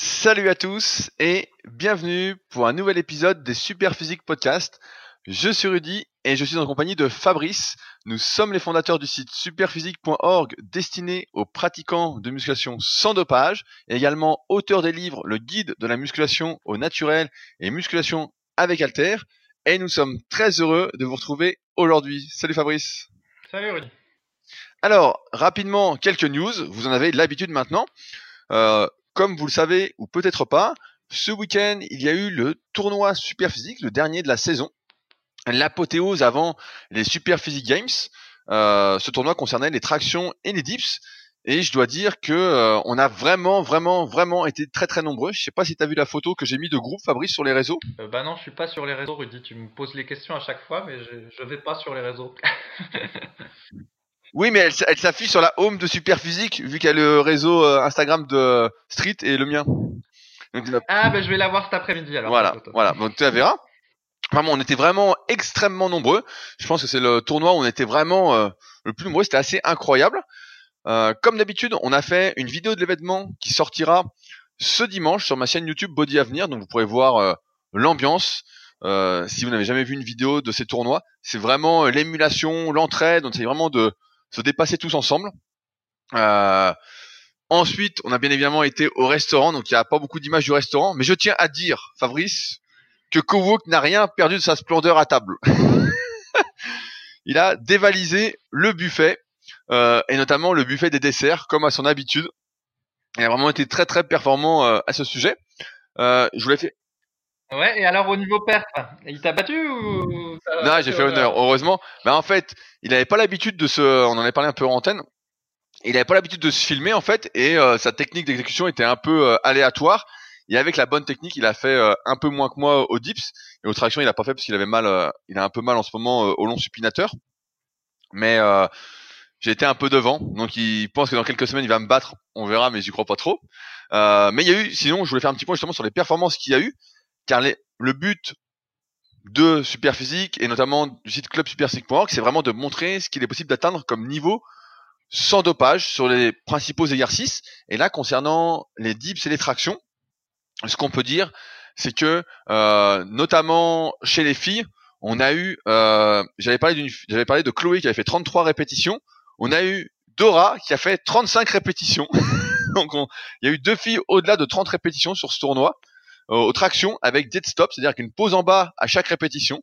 Salut à tous et bienvenue pour un nouvel épisode des Super Physique Podcast. Je suis Rudy et je suis en compagnie de Fabrice. Nous sommes les fondateurs du site superphysique.org destiné aux pratiquants de musculation sans dopage et également auteur des livres Le guide de la musculation au naturel et musculation avec Alter. Et nous sommes très heureux de vous retrouver aujourd'hui. Salut Fabrice. Salut Rudy. Alors, rapidement, quelques news. Vous en avez l'habitude maintenant. Euh, comme vous le savez, ou peut-être pas, ce week-end, il y a eu le tournoi Super Physique, le dernier de la saison. L'apothéose avant les Super Physique Games. Euh, ce tournoi concernait les tractions et les dips. Et je dois dire que euh, on a vraiment, vraiment, vraiment été très, très nombreux. Je sais pas si tu as vu la photo que j'ai mis de groupe, Fabrice, sur les réseaux. Euh, bah non, je suis pas sur les réseaux, Rudy. Tu me poses les questions à chaque fois, mais je, je vais pas sur les réseaux. Oui, mais elle, elle s'affiche sur la home de Superphysique, vu qu'il y a le réseau euh, Instagram de Street et le mien. Donc, ah, ben je vais la voir cet après-midi alors. Voilà, voilà. Donc tu la verras. Vraiment, on était vraiment extrêmement nombreux. Je pense que c'est le tournoi où on était vraiment euh, le plus nombreux. C'était assez incroyable. Euh, comme d'habitude, on a fait une vidéo de l'événement qui sortira ce dimanche sur ma chaîne YouTube Body Avenir. Donc vous pourrez voir euh, l'ambiance. si vous n'avez jamais vu une vidéo de ces tournois, c'est vraiment l'émulation, l'entraide. Donc c'est vraiment de se dépasser tous ensemble. Euh, ensuite, on a bien évidemment été au restaurant, donc il n'y a pas beaucoup d'images du restaurant, mais je tiens à dire, Fabrice, que Kowok n'a rien perdu de sa splendeur à table. il a dévalisé le buffet, euh, et notamment le buffet des desserts, comme à son habitude. Il a vraiment été très très performant euh, à ce sujet. Je voulais faire, Ouais, et alors au niveau perf, il t'a battu ou Non, j'ai fait honneur, heureusement. Mais en fait, il n'avait pas l'habitude de se, on en avait parlé un peu en antenne, il n'avait pas l'habitude de se filmer en fait, et euh, sa technique d'exécution était un peu euh, aléatoire. Et avec la bonne technique, il a fait euh, un peu moins que moi au dips, et aux tractions, il a pas fait parce qu'il avait mal, il a un peu mal en ce moment au long supinateur. Mais j'ai été un peu devant, donc il pense que dans quelques semaines il va me battre, on verra, mais j'y crois pas trop. mais il y a eu, sinon, je voulais faire un petit point justement sur les performances qu'il y a eu car le but de Superphysique et notamment du site clubsuperphysique.org, c'est vraiment de montrer ce qu'il est possible d'atteindre comme niveau sans dopage sur les principaux exercices. Et là, concernant les dips et les tractions, ce qu'on peut dire, c'est que euh, notamment chez les filles, on a eu, euh, j'avais parlé d'une, j'avais parlé de Chloé qui avait fait 33 répétitions. On a eu Dora qui a fait 35 répétitions. Donc il y a eu deux filles au-delà de 30 répétitions sur ce tournoi. Euh, aux tractions avec dead stop, c'est-à-dire qu'une pause en bas à chaque répétition.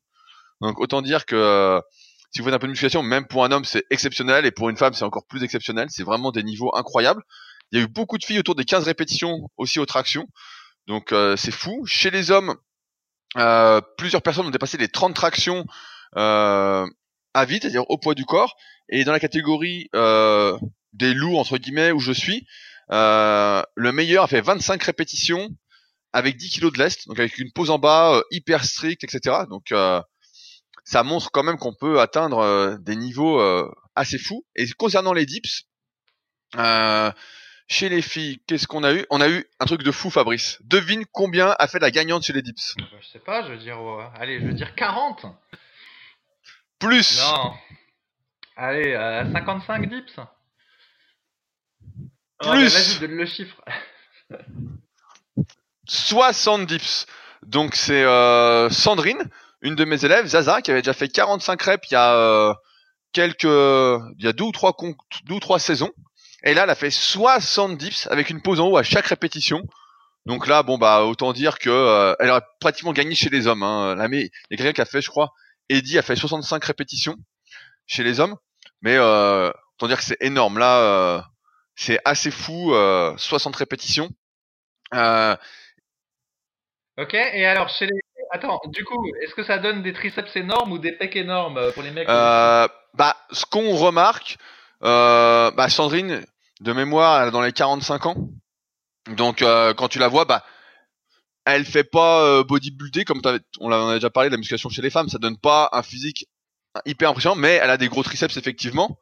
Donc autant dire que euh, si vous faites un peu de musculation, même pour un homme c'est exceptionnel et pour une femme c'est encore plus exceptionnel. C'est vraiment des niveaux incroyables. Il y a eu beaucoup de filles autour des 15 répétitions aussi aux tractions. Donc euh, c'est fou. Chez les hommes, euh, plusieurs personnes ont dépassé les 30 tractions euh, à vide, c'est-à-dire au poids du corps. Et dans la catégorie des loups entre guillemets où je suis, le meilleur a fait 25 répétitions avec 10 kilos de lest, donc avec une pose en bas euh, hyper stricte, etc. Donc euh, ça montre quand même qu'on peut atteindre euh, des niveaux assez fous. Et concernant les dips, chez les filles, qu'est-ce qu'on a eu? On a eu un truc de fou, Fabrice. Devine combien a fait la gagnante chez les dips? Je sais pas, je veux dire, allez, je veux dire 40. Plus. Non. Allez, 55 dips. Plus. Oh, le chiffre. 60 dips. Donc c'est euh, Sandrine, une de mes élèves, Zaza, qui avait déjà fait 45 reps il y a euh, quelques, il y a deux ou trois deux ou trois saisons. Et là, elle a fait 60 dips avec une pause en haut à chaque répétition. Donc là, bon bah autant dire que euh, elle aurait pratiquement gagné chez les hommes. Hein. Là, mais il y a a fait, je crois, Eddie a fait 65 répétitions chez les hommes. Mais euh, autant dire que c'est énorme. Là, c'est assez fou, 60 répétitions. Euh, Ok, et alors chez les. Attends, du coup, est-ce que ça donne des triceps énormes ou des pecs énormes euh, pour les mecs euh, Bah, ce qu'on remarque, euh, bah, Sandrine, de mémoire, elle a dans les 45 ans. Donc, euh, quand tu la vois, bah, elle fait pas euh, bodybuilder comme on en a déjà parlé de la musculation chez les femmes. Ça donne pas un physique hyper impressionnant, mais elle a des gros triceps effectivement.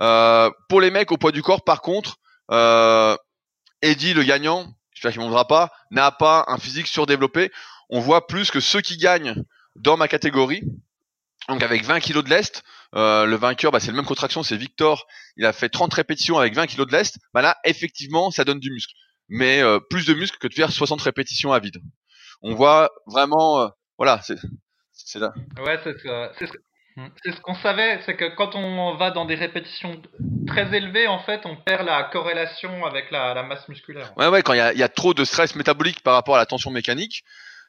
Euh, pour les mecs au poids du corps, par contre, Eddie, le gagnant, ne pas, n'a pas un physique surdéveloppé. On voit plus que ceux qui gagnent dans ma catégorie, donc avec 20 kg de lest, euh, le vainqueur, bah, c'est le même contraction, c'est Victor. Il a fait 30 répétitions avec 20 kg de lest. Bah là, effectivement, ça donne du muscle. mais euh, plus de muscles que de faire 60 répétitions à vide. On voit vraiment, euh, voilà, c'est là. Ouais, c'est c'est ce qu'on savait, c'est que quand on va dans des répétitions très élevées, en fait, on perd la corrélation avec la, la masse musculaire. Ouais, ouais, quand il y a, il y a trop de stress métabolique par rapport à la tension mécanique.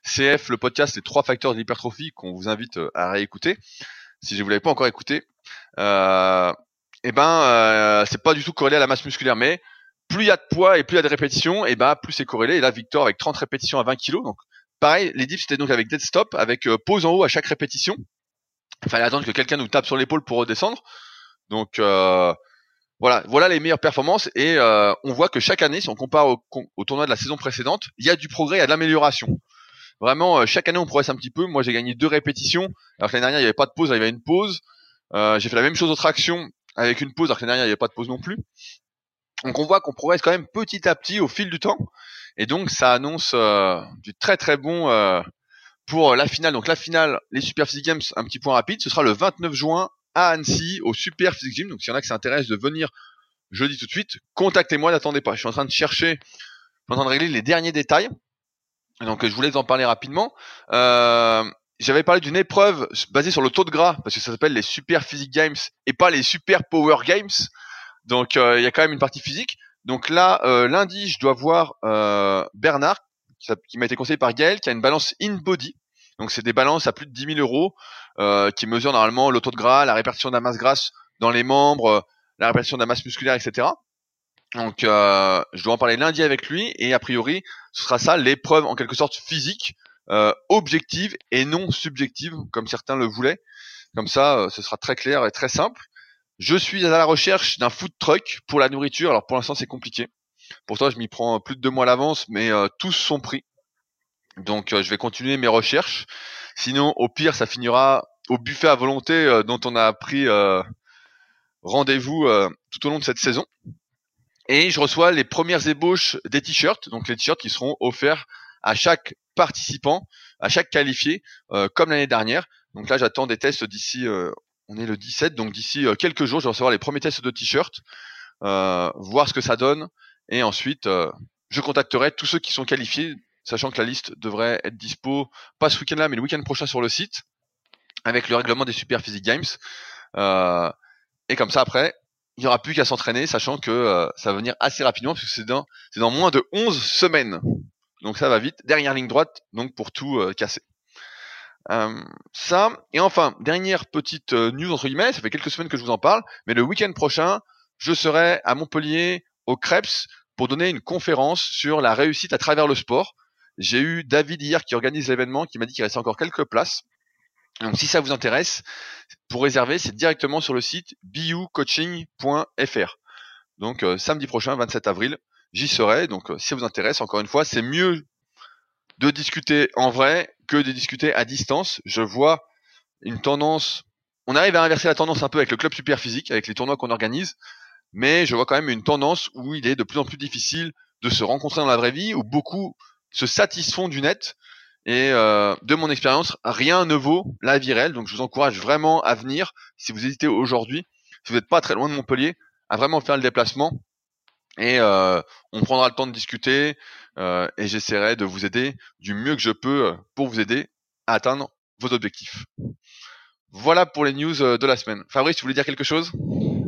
CF, le podcast, les trois facteurs de l'hypertrophie qu'on vous invite euh, à réécouter. Si je vous l'avez pas encore écouté, euh, eh ben, euh, c'est pas du tout corrélé à la masse musculaire, mais plus il y a de poids et plus il y a de répétitions, et eh ben plus c'est corrélé. Et là, Victor avec 30 répétitions à 20 kg, donc pareil, les dips c'était donc avec dead stop, avec euh, pause en haut à chaque répétition. Il fallait attendre que quelqu'un nous tape sur l'épaule pour redescendre. Donc euh, voilà, voilà les meilleures performances et euh, on voit que chaque année, si on compare au, tournoi de la saison précédente, il y a du progrès, il y a de l'amélioration. Vraiment, euh, chaque année on progresse un petit peu. Moi j'ai gagné deux répétitions, alors que l'année dernière il n'y avait pas de pause, il y avait une pause. J'ai fait la même chose aux tractions avec une pause, alors que l'année dernière il n'y avait pas de pause non plus. Donc on voit qu'on progresse quand même petit à petit au fil du temps, et donc ça annonce du très très bon pour la finale. Donc la finale, les Super Physique Games, un petit point rapide, ce sera le 29 juin à Annecy au Super Physique Gym. Donc s'il y en a qui s'intéressent de venir, je dis tout de suite, contactez-moi, n'attendez pas. Je suis en train de chercher, je suis en train de régler les derniers détails. Donc je voulais en parler rapidement. Euh, j'avais parlé d'une épreuve basée sur le taux de gras, parce que ça s'appelle les Super Physique Games et pas les Super Power Games. Donc euh, il y a quand même une partie physique. Donc là, euh, lundi, je dois voir euh, Bernard, qui m'a été conseillé par Gaël, qui a une balance in-body. Donc c'est des balances à plus de 10 000 euros, euh, qui mesurent normalement le taux de gras, la répartition de la masse grasse dans les membres, la répartition de la masse musculaire, etc. Donc euh, je dois en parler lundi avec lui, et a priori, ce sera ça l'épreuve en quelque sorte physique, euh, objective et non subjective, comme certains le voulaient. Comme ça, euh, ce sera très clair et très simple. Je suis à la recherche d'un food truck pour la nourriture. Alors pour l'instant c'est compliqué. Pourtant je m'y prends plus de deux mois à l'avance, mais euh, tous sont pris. Donc euh, je vais continuer mes recherches. Sinon au pire ça finira au buffet à volonté euh, dont on a pris rendez-vous tout au long de cette saison. Et je reçois les premières ébauches des t-shirts, donc les t-shirts qui seront offerts à chaque participant, à chaque qualifié, comme l'année dernière. Donc là j'attends des tests d'ici on est le 17, donc d'ici quelques jours, je vais recevoir les premiers tests de t-shirt, euh, voir ce que ça donne, et ensuite, euh, je contacterai tous ceux qui sont qualifiés, sachant que la liste devrait être dispo, pas ce week-end-là, mais le week-end prochain sur le site, avec le règlement des Super Physique Games. Euh, et comme ça, après, il n'y aura plus qu'à s'entraîner, sachant que euh, ça va venir assez rapidement, puisque c'est dans, c'est dans moins de 11 semaines. Donc ça va vite, dernière ligne droite, donc pour tout euh, casser. Euh, ça, et enfin, dernière petite euh, news entre guillemets, ça fait quelques semaines que je vous en parle, mais le week-end prochain, je serai à Montpellier au Krebs pour donner une conférence sur la réussite à travers le sport. J'ai eu David hier qui organise l'événement, qui m'a dit qu'il restait encore quelques places. Donc si ça vous intéresse, pour réserver, c'est directement sur le site biucoaching.fr. Donc euh, samedi prochain, 27 avril, j'y serai. Donc euh, si ça vous intéresse, encore une fois, c'est mieux de discuter en vrai que de discuter à distance. Je vois une tendance. On arrive à inverser la tendance un peu avec le club super physique, avec les tournois qu'on organise, mais je vois quand même une tendance où il est de plus en plus difficile de se rencontrer dans la vraie vie, où beaucoup se satisfont du net. Et euh, de mon expérience, rien ne vaut la vie réelle. Donc je vous encourage vraiment à venir, si vous hésitez aujourd'hui, si vous n'êtes pas très loin de Montpellier, à vraiment faire le déplacement. Et euh, on prendra le temps de discuter euh, et j'essaierai de vous aider du mieux que je peux pour vous aider à atteindre vos objectifs. Voilà pour les news de la semaine. Fabrice, tu voulais dire quelque chose?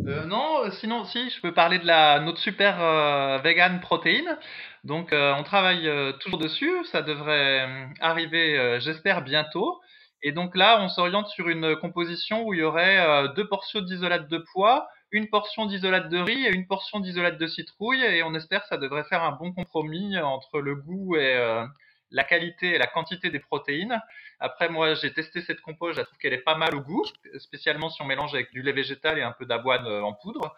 Euh, Non, sinon si, je peux parler de la notre super euh, vegan protéine. Donc on travaille toujours dessus, ça devrait arriver, j'espère bientôt. Et donc là, on s'oriente sur une composition où il y aurait deux portions d'isolate de pois, une portion d'isolate de riz et une portion d'isolate de citrouille. Et on espère que ça devrait faire un bon compromis entre le goût et euh, la qualité et la quantité des protéines. Après, moi, j'ai testé cette compo, je trouve qu'elle est pas mal au goût, spécialement si on mélange avec du lait végétal et un peu d'avoine en poudre.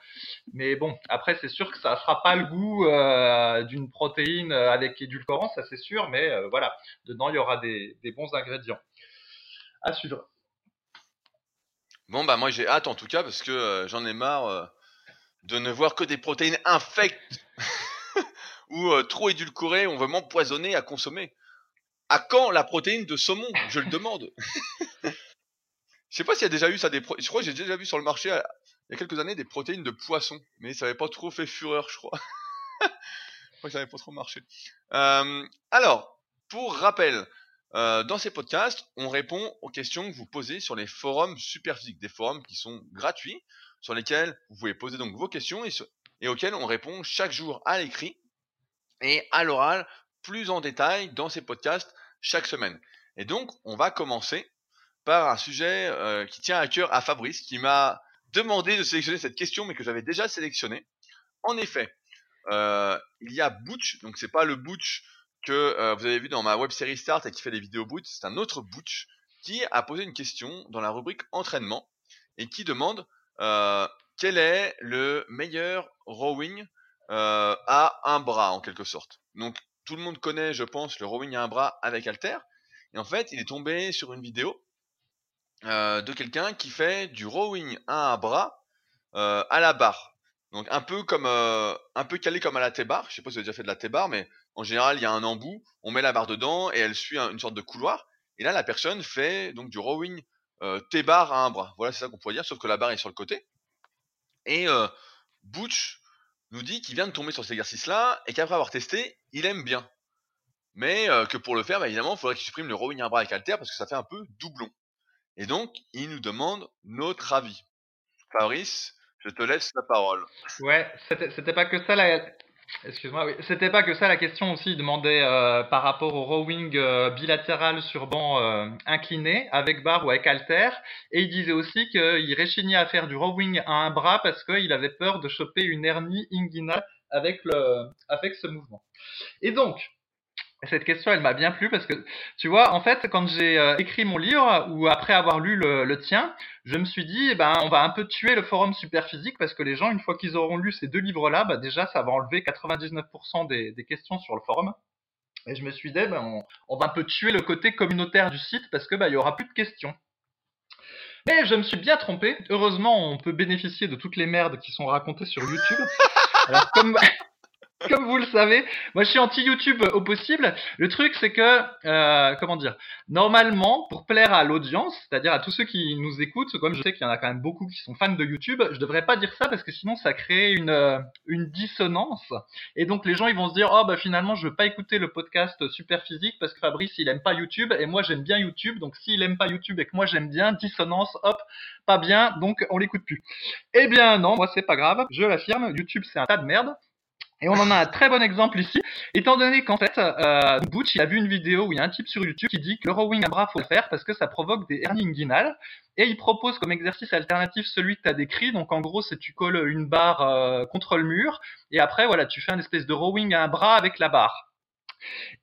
Mais bon, après, c'est sûr que ça fera pas le goût euh, d'une protéine avec édulcorant, ça c'est sûr, mais euh, voilà, dedans, il y aura des, bons ingrédients. À suivre. Bon bah moi j'ai hâte en tout cas parce que euh, j'en ai marre euh, de ne voir que des protéines infectes ou euh, trop édulcorées, on veut m'empoisonner à consommer. À quand la protéine de saumon? Je le demande. Je sais pas s'il y a déjà eu ça des je crois que j'ai déjà vu sur le marché il y a quelques années des protéines de poisson, mais ça avait pas trop fait fureur, je crois. crois que ça n'avait pas trop marché. Euh, alors, pour rappel, euh, dans ces podcasts, on répond aux questions que vous posez sur les forums Superphysique, des forums qui sont gratuits, sur lesquels vous pouvez poser donc vos questions et, et auxquels on répond chaque jour à l'écrit et à l'oral plus en détail dans ces podcasts chaque semaine. Et donc, on va commencer par un sujet euh, qui tient à cœur à Fabrice, qui m'a demandé de sélectionner cette question, mais que j'avais déjà sélectionnée. En effet, euh, il y a Butch, donc c'est pas le Butch que euh, vous avez vu dans ma web série Start et qui fait des vidéos Butch, c'est un autre Butch qui a posé une question dans la rubrique entraînement et qui demande quel est le meilleur rowing à un bras en quelque sorte. Tout le monde connaît, je pense, le rowing à un bras avec halter. Et en fait, il est tombé sur une vidéo euh, de quelqu'un qui fait du rowing à un bras euh, à la barre. Donc un peu comme euh, un peu calé comme à la T-bar. Je sais pas si vous avez déjà fait de la T-bar, mais en général il y a un embout, on met la barre dedans et elle suit une sorte de couloir. Et là la personne fait donc du rowing T-bar à un bras. Voilà c'est ça qu'on pourrait dire, sauf que la barre est sur le côté. Et Butch nous dit qu'il vient de tomber sur cet exercice-là et qu'après avoir testé, il aime bien. Mais que pour le faire, bah, évidemment, il faudrait qu'il supprime le rowing à bras avec halter parce que ça fait un peu doublon. Et donc, il nous demande notre avis. Fabrice, je te laisse la parole. Ouais, c'était pas que ça. Excuse-moi, oui. C'était pas que ça la question aussi. Il demandait euh, par rapport au rowing euh, bilatéral sur banc euh, incliné, avec barre ou avec halter. Et il disait aussi qu'il réchignait à faire du rowing à un bras parce qu'il avait peur de choper une hernie inguinale avec, le, avec ce mouvement. Et donc, cette question, elle m'a bien plu parce que, tu vois, en fait, quand j'ai euh, écrit mon livre ou après avoir lu le, tien, je me suis dit, eh ben, on va un peu tuer le forum Superphysique parce que les gens, une fois qu'ils auront lu ces deux livres-là, bah, déjà, ça va enlever 99% des, des, questions sur le forum. Et je me suis dit, ben, on, va un peu tuer le côté communautaire du site parce que, bah, il y aura plus de questions. Mais je me suis bien trompé. Heureusement, on peut bénéficier de toutes les merdes qui sont racontées sur YouTube. Alors, comme, comme vous le savez, moi je suis anti-YouTube au possible. Le truc c'est que, euh, comment dire, normalement, pour plaire à l'audience, c'est-à-dire à tous ceux qui nous écoutent, comme je sais qu'il y en a quand même beaucoup qui sont fans de YouTube, je devrais pas dire ça parce que sinon ça crée une, euh, une dissonance. Et donc les gens ils vont se dire, oh bah finalement je veux pas écouter le podcast Super Physique parce que Fabrice il aime pas YouTube et moi j'aime bien YouTube. Donc s'il aime pas YouTube et que moi j'aime bien, dissonance, hop, pas bien, donc on l'écoute plus. Eh bien non, moi c'est pas grave, je l'affirme, YouTube c'est un tas de merde. Et on en a un très bon exemple ici, étant donné qu'en fait, euh, Butch, il a vu une vidéo où il y a un type sur YouTube qui dit que le rowing à bras faut le faire parce que ça provoque des hernies inguinales. Et il propose comme exercice alternatif celui que tu as décrit. Donc en gros, c'est tu colles une barre euh, contre le mur et après, voilà, tu fais un espèce de rowing à un bras avec la barre.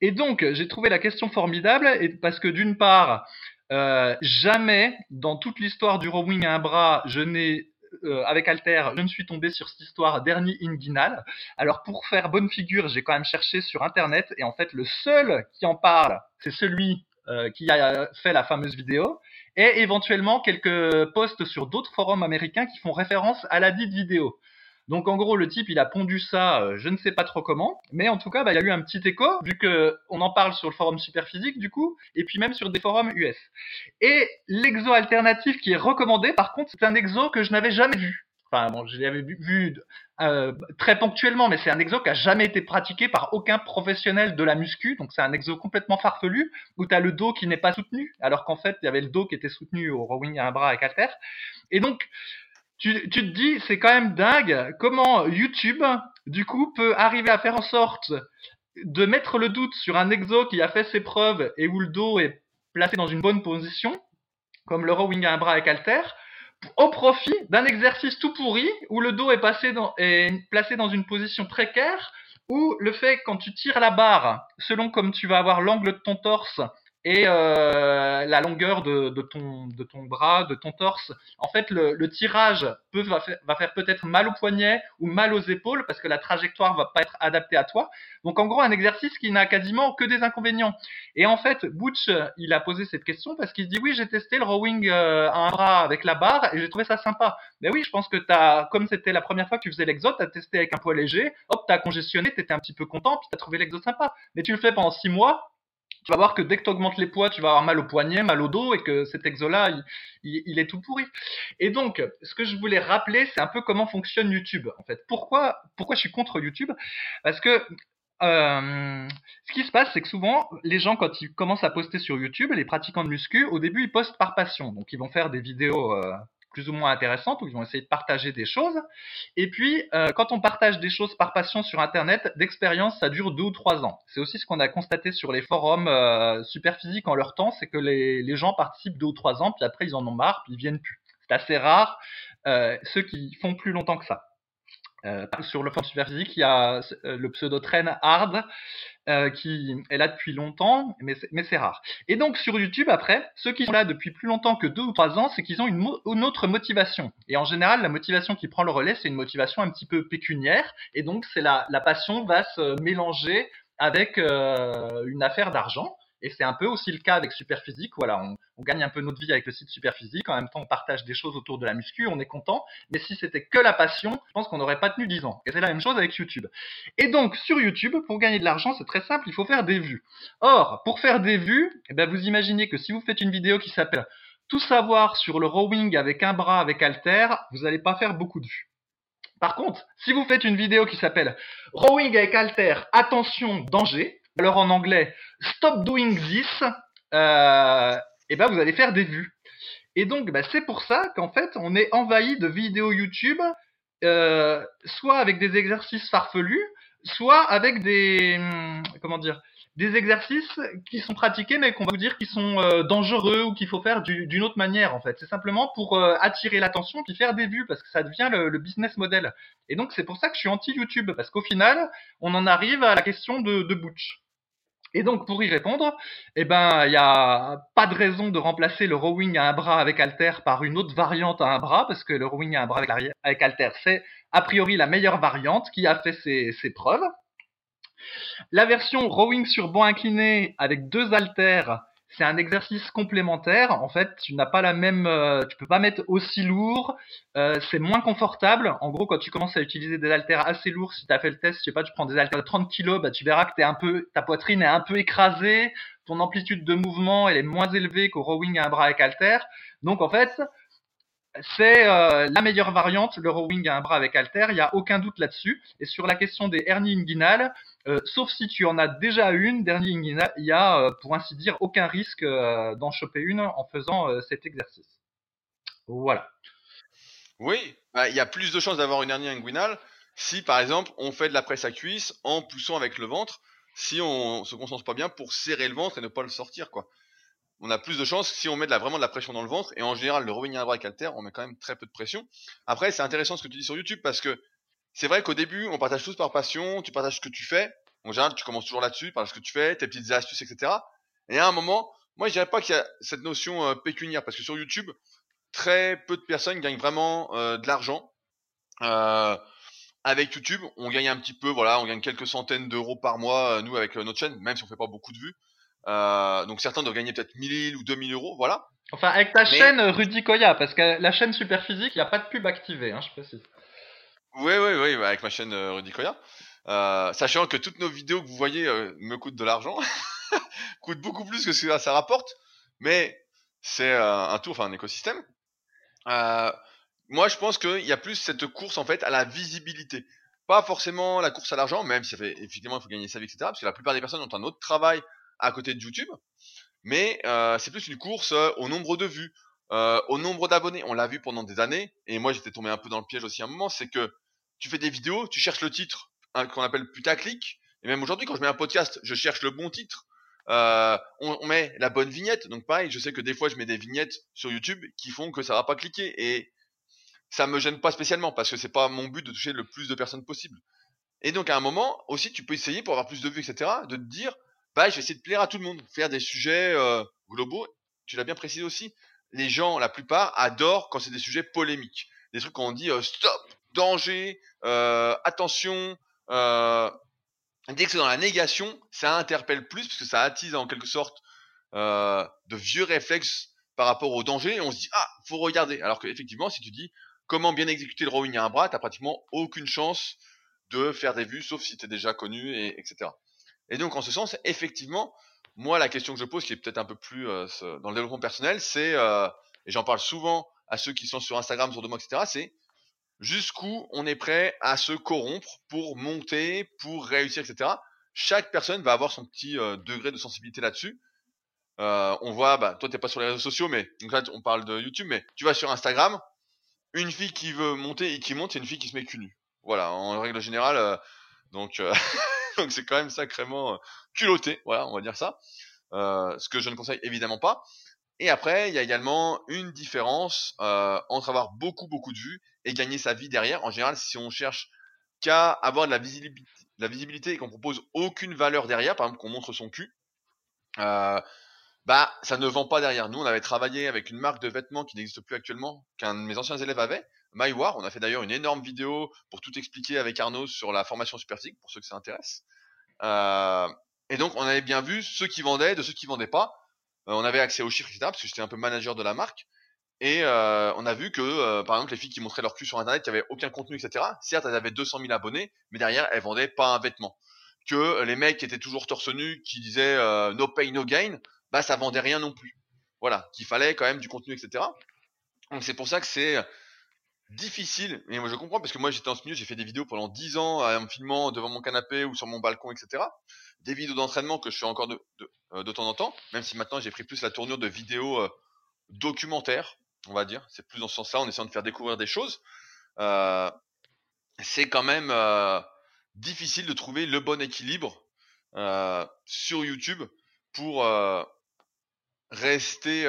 Et donc, j'ai trouvé la question formidable et parce que d'une part, euh, jamais dans toute l'histoire du rowing à un bras, je n'ai euh, avec Alter, je me suis tombé sur cette histoire d'hernie inguinale. Alors pour faire bonne figure, j'ai quand même cherché sur internet et en fait le seul qui en parle, c'est celui euh, qui a fait la fameuse vidéo et éventuellement quelques posts sur d'autres forums américains qui font référence à la dite vidéo. Donc en gros, le type, il a pondu ça, euh, je ne sais pas trop comment, mais en tout cas, bah, il y a eu un petit écho, vu que on en parle sur le forum Superphysique, du coup, et puis même sur des forums US. Et l'exo alternatif qui est recommandé, par contre, c'est un exo que je n'avais jamais vu. Enfin bon, je l'avais vu, euh, très ponctuellement, mais c'est un exo qui a jamais été pratiqué par aucun professionnel de la muscu, donc c'est un exo complètement farfelu, où tu as le dos qui n'est pas soutenu, alors qu'en fait, il y avait le dos qui était soutenu au rowing à un bras avec halter. Et donc, tu, tu te dis, c'est quand même dingue comment YouTube, du coup, peut arriver à faire en sorte de mettre le doute sur un exo qui a fait ses preuves et où le dos est placé dans une bonne position, comme le rowing à un bras avec halter, au profit d'un exercice tout pourri où le dos est, passé dans, est placé dans une position précaire, où le fait quand tu tires la barre, selon comme tu vas avoir l'angle de ton torse, et euh, la longueur de, de, ton, de ton bras, de ton torse. En fait, le, le tirage peut, va faire, va faire peut-être mal au poignet ou mal aux épaules parce que la trajectoire va pas être adaptée à toi. Donc en gros, un exercice qui n'a quasiment que des inconvénients. Et en fait, Butch, il a posé cette question parce qu'il se dit oui, j'ai testé le rowing euh, à un bras avec la barre et j'ai trouvé ça sympa. Mais oui, je pense que t'as, comme c'était la première fois que tu faisais l'exo, t'as testé avec un poids léger, hop, t'as congestionné, t'étais un petit peu content, puis t'as trouvé l'exo sympa. Mais tu le fais pendant six mois, tu vas voir que dès que tu augmentes les poids, tu vas avoir mal au poignet, mal au dos, et que cet exo-là, il, est tout pourri. Et donc, ce que je voulais rappeler, c'est un peu comment fonctionne YouTube, en fait. Pourquoi, pourquoi je suis contre YouTube? Parce que euh, ce qui se passe, c'est que souvent, les gens, quand ils commencent à poster sur YouTube, les pratiquants de muscu, au début, ils postent par passion. Donc, ils vont faire des vidéos euh, plus ou moins intéressantes où ils vont essayer de partager des choses. Et puis, euh, quand on partage des choses par passion sur Internet, d'expérience, ça dure deux ou trois ans. C'est aussi ce qu'on a constaté sur les forums euh, super physiques en leur temps, c'est que les, les, gens participent deux ou trois ans, puis après, ils en ont marre, puis ils viennent plus. C'est assez rare, euh, ceux qui font plus longtemps que ça. Euh, sur le forum Superphysique, il y a euh, le pseudo Train Hard euh, qui est là depuis longtemps, mais c'est rare. Et donc sur YouTube, après, ceux qui sont là depuis plus longtemps que deux ou trois ans, c'est qu'ils ont une, autre motivation. Et en général, la motivation qui prend le relais, c'est une motivation un petit peu pécuniaire, et donc c'est la, la passion va se mélanger avec une affaire d'argent. Et c'est un peu aussi le cas avec Superphysique. Voilà, on, gagne un peu notre vie avec le site Superphysique. En même temps, on partage des choses autour de la muscu, on est content. Mais si c'était que la passion, je pense qu'on n'aurait pas tenu 10 ans. Et c'est la même chose avec YouTube. Et donc, sur YouTube, pour gagner de l'argent, c'est très simple, il faut faire des vues. Or, pour faire des vues, eh ben, vous imaginez que si vous faites une vidéo qui s'appelle Tout savoir sur le rowing avec un bras avec halter, vous n'allez pas faire beaucoup de vues. Par contre, si vous faites une vidéo qui s'appelle Rowing avec halter, attention, danger, alors en anglais, stop doing this, euh, et ben vous allez faire des vues. Et donc, bah, c'est pour ça qu'en fait, on est envahi de vidéos YouTube, euh, soit avec des exercices farfelus, soit avec des, comment dire, des exercices qui sont pratiqués, mais qu'on va vous dire qui sont euh, dangereux ou qu'il faut faire d'une autre manière, en fait. C'est simplement pour euh, attirer l'attention puis faire des vues, parce que ça devient le, business model. Et donc, c'est pour ça que je suis anti-YouTube, parce qu'au final, on en arrive à la question de, de Butch. Et donc, pour y répondre, eh ben, il n'y a pas de raison de remplacer le rowing à un bras avec halter par une autre variante à un bras, parce que le rowing à un bras avec, avec halter, c'est a priori la meilleure variante qui a fait ses, preuves. La version rowing sur banc incliné avec deux haltères, c'est un exercice complémentaire. En fait, tu n'as pas la même, euh, tu peux pas mettre aussi lourd. Euh, c'est moins confortable. En gros, quand tu commences à utiliser des haltères assez lourds, si tu as fait le test, je sais pas, tu prends des haltères de 30 kg, bah, tu verras que t'es un peu, ta poitrine est un peu écrasée. Ton amplitude de mouvement, elle est moins élevée qu'au rowing à un bras avec halter. Donc, en fait, c'est euh, la meilleure variante, le rowing à un bras avec halter, il n'y a aucun doute là-dessus. Et sur la question des hernies inguinales, euh, sauf si tu en as déjà une, dernier inguinale, il y a, euh, pour ainsi dire, aucun risque d'en choper une en faisant cet exercice. Voilà. Oui, bah, il y a plus de chances d'avoir une hernie inguinale si, par exemple, on fait de la presse à cuisse en poussant avec le ventre, si on se concentre pas bien pour serrer le ventre et ne pas le sortir, quoi. On a plus de chances si on met vraiment de la pression dans le ventre, et en général, le revenu à bras avec on met quand même très peu de pression. Après, c'est intéressant ce que tu dis sur YouTube parce que c'est vrai qu'au début, on partage tous par passion, tu partages ce que tu fais. En général, tu commences toujours là-dessus, par ce que tu fais, tes petites astuces, etc. Et à un moment, moi, je dirais pas qu'il y a cette notion euh, pécuniaire, parce que sur YouTube, très peu de personnes gagnent vraiment euh, de l'argent. Euh, avec YouTube, on gagne un petit peu, voilà, on gagne quelques centaines d'euros par mois, nous, avec notre chaîne, même si on fait pas beaucoup de vues. Donc certains doivent gagner peut-être 1000 ou 2000 euros, voilà. Enfin, avec ta Mais... chaîne Rudy Koya, parce que la chaîne Superphysique, il n'y a pas de pub activée, hein, je précise. Oui, oui, oui, avec ma chaîne euh, Rudy Koya. Euh, sachant que toutes nos vidéos que vous voyez euh, me coûtent de l'argent, coûtent beaucoup plus que ce que ça rapporte, mais c'est euh, un tour, enfin un écosystème. Euh, moi, je pense qu'il y a plus cette course en fait à la visibilité, pas forcément la course à l'argent, même si fait, effectivement il faut gagner sa vie, etc. Parce que la plupart des personnes ont un autre travail à côté de YouTube, mais c'est plus une course au nombre de vues, au nombre d'abonnés. On l'a vu pendant des années, et moi j'étais tombé un peu dans le piège aussi à un moment, c'est que tu fais des vidéos, tu cherches le titre qu'on appelle putaclic, et même aujourd'hui quand je mets un podcast, je cherche le bon titre. Euh, on, on, met la bonne vignette, donc pareil, je sais que des fois je mets des vignettes sur YouTube qui font que ça va pas cliquer, et ça me gêne pas spécialement parce que c'est pas mon but de toucher le plus de personnes possible. Et donc à un moment aussi, tu peux essayer pour avoir plus de vues, etc., de te dire, bah je vais essayer de plaire à tout le monde, faire des sujets euh, globaux. Tu l'as bien précisé aussi. Les gens, la plupart, adorent quand c'est des sujets polémiques, des trucs qu'on dit euh, stop, danger, euh, attention. Euh, dès que c'est dans la négation, ça interpelle plus parce que ça attise en quelque sorte euh, de vieux réflexes par rapport au danger et on se dit ah faut regarder. Alors qu'effectivement si tu dis comment bien exécuter le rowing à un bras, t'as pratiquement aucune chance de faire des vues sauf si t'es déjà connu et etc. Et donc en ce sens effectivement moi la question que je pose qui est peut-être un peu plus euh, dans le développement personnel c'est euh, et j'en parle souvent à ceux qui sont sur Instagram sur de moi etc c'est jusqu'où on est prêt à se corrompre pour monter, pour réussir, etc. chaque personne va avoir son petit degré de sensibilité là-dessus. on voit, bah, toi t'es pas sur les réseaux sociaux, mais donc là on parle de YouTube, mais tu vas sur Instagram, une fille qui veut monter et qui monte, c'est une fille qui se met cul nu. Voilà, en règle générale, donc donc c'est quand même sacrément culotté, voilà, on va dire ça. ce que je ne conseille évidemment pas. Et après, il y a également une différence euh, entre avoir beaucoup beaucoup de vues et gagner sa vie derrière. En général, si on cherche qu'à avoir de la visibilité, et qu'on propose aucune valeur derrière, par exemple qu'on montre son cul, euh, bah ça ne vend pas derrière. Nous, on avait travaillé avec une marque de vêtements qui n'existe plus actuellement, qu'un de mes anciens élèves avait, MyWar. On a fait d'ailleurs une énorme vidéo pour tout expliquer avec Arnaud sur la formation Superphysique, pour ceux que ça intéresse. Euh, et donc, on avait bien vu ceux qui vendaient de ceux qui vendaient pas. Euh, on avait accès aux chiffres, etc. Parce que j'étais un peu manager de la marque. Et euh, on a vu que, par exemple, les filles qui montraient leur cul sur Internet, qui avaient aucun contenu, etc. Certes, elles avaient 200 000 abonnés, mais derrière, elles vendaient pas un vêtement. Que les mecs qui étaient toujours torse nu, qui disaient no pay, no gain, bah ça vendait rien non plus. Voilà, qu'il fallait quand même du contenu, etc. Donc c'est pour ça que c'est difficile. Et moi je comprends parce que moi j'étais en ce milieu, j'ai fait des vidéos pendant 10 ans en me filmant devant mon canapé ou sur mon balcon, etc des vidéos d'entraînement que je fais encore de, euh, de, temps en temps, même si maintenant j'ai pris plus la tournure de vidéos euh, documentaires, on va dire. C'est plus dans ce sens-là, en essayant de faire découvrir des choses. Euh, c'est quand même difficile de trouver le bon équilibre sur YouTube pour rester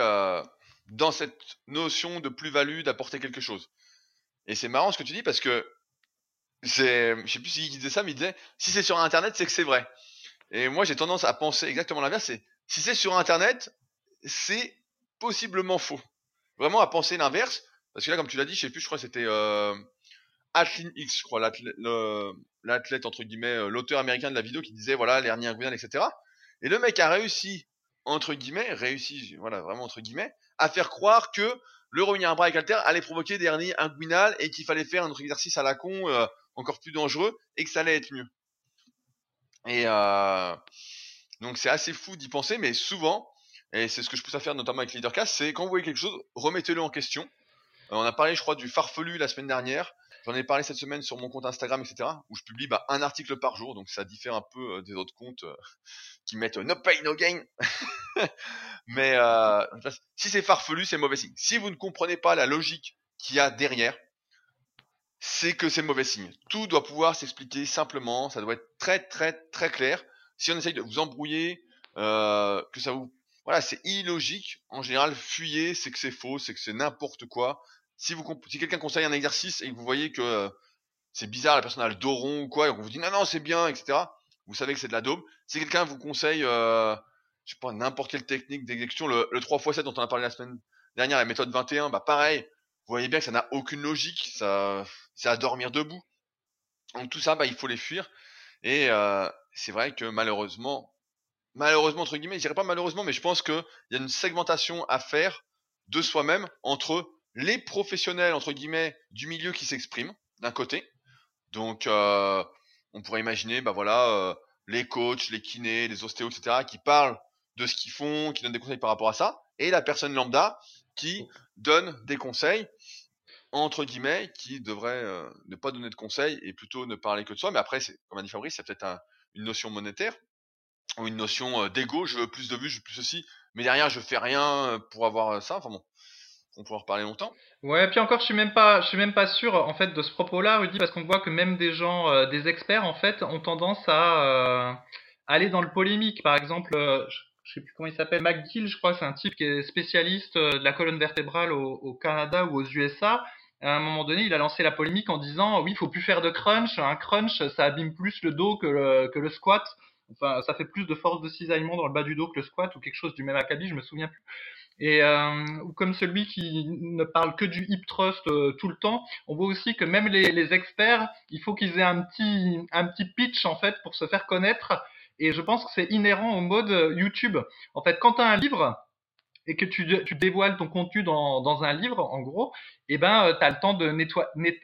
dans cette notion de plus-value, d'apporter quelque chose. Et c'est marrant ce que tu dis parce que c'est, je sais plus qui disait ça, mais il disait si c'est sur Internet, c'est que c'est vrai. Et moi, j'ai tendance à penser exactement l'inverse. C'est si c'est sur Internet, c'est possiblement faux. Vraiment à penser l'inverse. Parce que là, comme tu l'as dit, je sais plus, je crois que c'était euh, X, je crois, l'athlète entre guillemets, euh, l'auteur américain de la vidéo qui disait voilà l'hernie inguinale, etc. Et le mec a réussi entre guillemets, réussi, voilà, vraiment entre guillemets, à faire croire que le revenir à bras avec alter allait provoquer des hernies inguinales et qu'il fallait faire un autre exercice à la con euh, encore plus dangereux et que ça allait être mieux. Et euh, donc c'est assez fou d'y penser, mais souvent, et c'est ce que je pousse à faire notamment avec Leadercast, c'est quand vous voyez quelque chose, remettez-le en question. Euh, on a parlé, je crois, du farfelu la semaine dernière. J'en ai parlé cette semaine sur mon compte Instagram, etc., où je publie bah, un article par jour, donc ça diffère un peu euh, des autres comptes qui mettent no pay, no gain. Mais si c'est farfelu, c'est mauvais signe. Si vous ne comprenez pas la logique qu'il y a derrière, c'est que c'est mauvais signe. Tout doit pouvoir s'expliquer simplement, ça doit être très très très clair. Si on essaye de vous embrouiller, euh, que ça vous... Voilà, c'est illogique. En général, fuyez, c'est que c'est faux, c'est que c'est n'importe quoi. Si vous si quelqu'un conseille un exercice et que vous voyez que euh, c'est bizarre, la personne a le dos rond ou quoi, et qu'on vous dit non non c'est bien, etc. Vous savez que c'est de la daube. Si quelqu'un vous conseille, euh, je sais pas, n'importe quelle technique d'exécution, le, le 3x7 dont on a parlé la semaine dernière, la méthode 21, bah pareil, vous voyez bien que ça n'a aucune logique, ça, c'est à dormir debout. Donc tout ça, bah, il faut les fuir. Et euh, c'est vrai que malheureusement, malheureusement entre guillemets, je dirais pas malheureusement, mais je pense qu'il y a une segmentation à faire de soi-même entre les professionnels entre guillemets du milieu qui s'expriment d'un côté. Donc euh, on pourrait imaginer, bah voilà, euh, les coachs, les kinés, les ostéos, etc., qui parlent de ce qu'ils font, qui donnent des conseils par rapport à ça, et la personne lambda qui donne des conseils entre guillemets, qui devrait euh, ne pas donner de conseils et plutôt ne parler que de soi. Mais après, comme a dit Fabrice, c'est peut-être une notion monétaire ou une notion d'ego. Je veux plus de vues, je veux plus ceci. Mais derrière, je fais rien pour avoir ça. Enfin bon, on pourra en reparler longtemps. Ouais, puis encore, je suis même pas, je suis même pas sûr en fait de ce propos-là, Rudy, parce qu'on voit que même des gens, des experts en fait, ont tendance à aller dans le polémique. Par exemple, je sais plus comment il s'appelle, McGill, je crois, c'est un type qui est spécialiste de la colonne vertébrale au, Canada ou aux USA à un moment donné, il a lancé la polémique en disant oui, il faut plus faire de crunch. Un crunch, ça abîme plus le dos que le squat. Enfin, ça fait plus de force de cisaillement dans le bas du dos que le squat ou quelque chose du même acabit, je me souviens plus. Et euh, ou comme celui qui ne parle que du hip thrust euh, tout le temps, on voit aussi que même les, experts, il faut qu'ils aient un petit un petit pitch en fait pour se faire connaître. Et je pense que c'est inhérent au mode YouTube. En fait, quand tu un livre, et que tu, tu dévoiles ton contenu dans, dans un livre, en gros, eh ben, tu as le temps de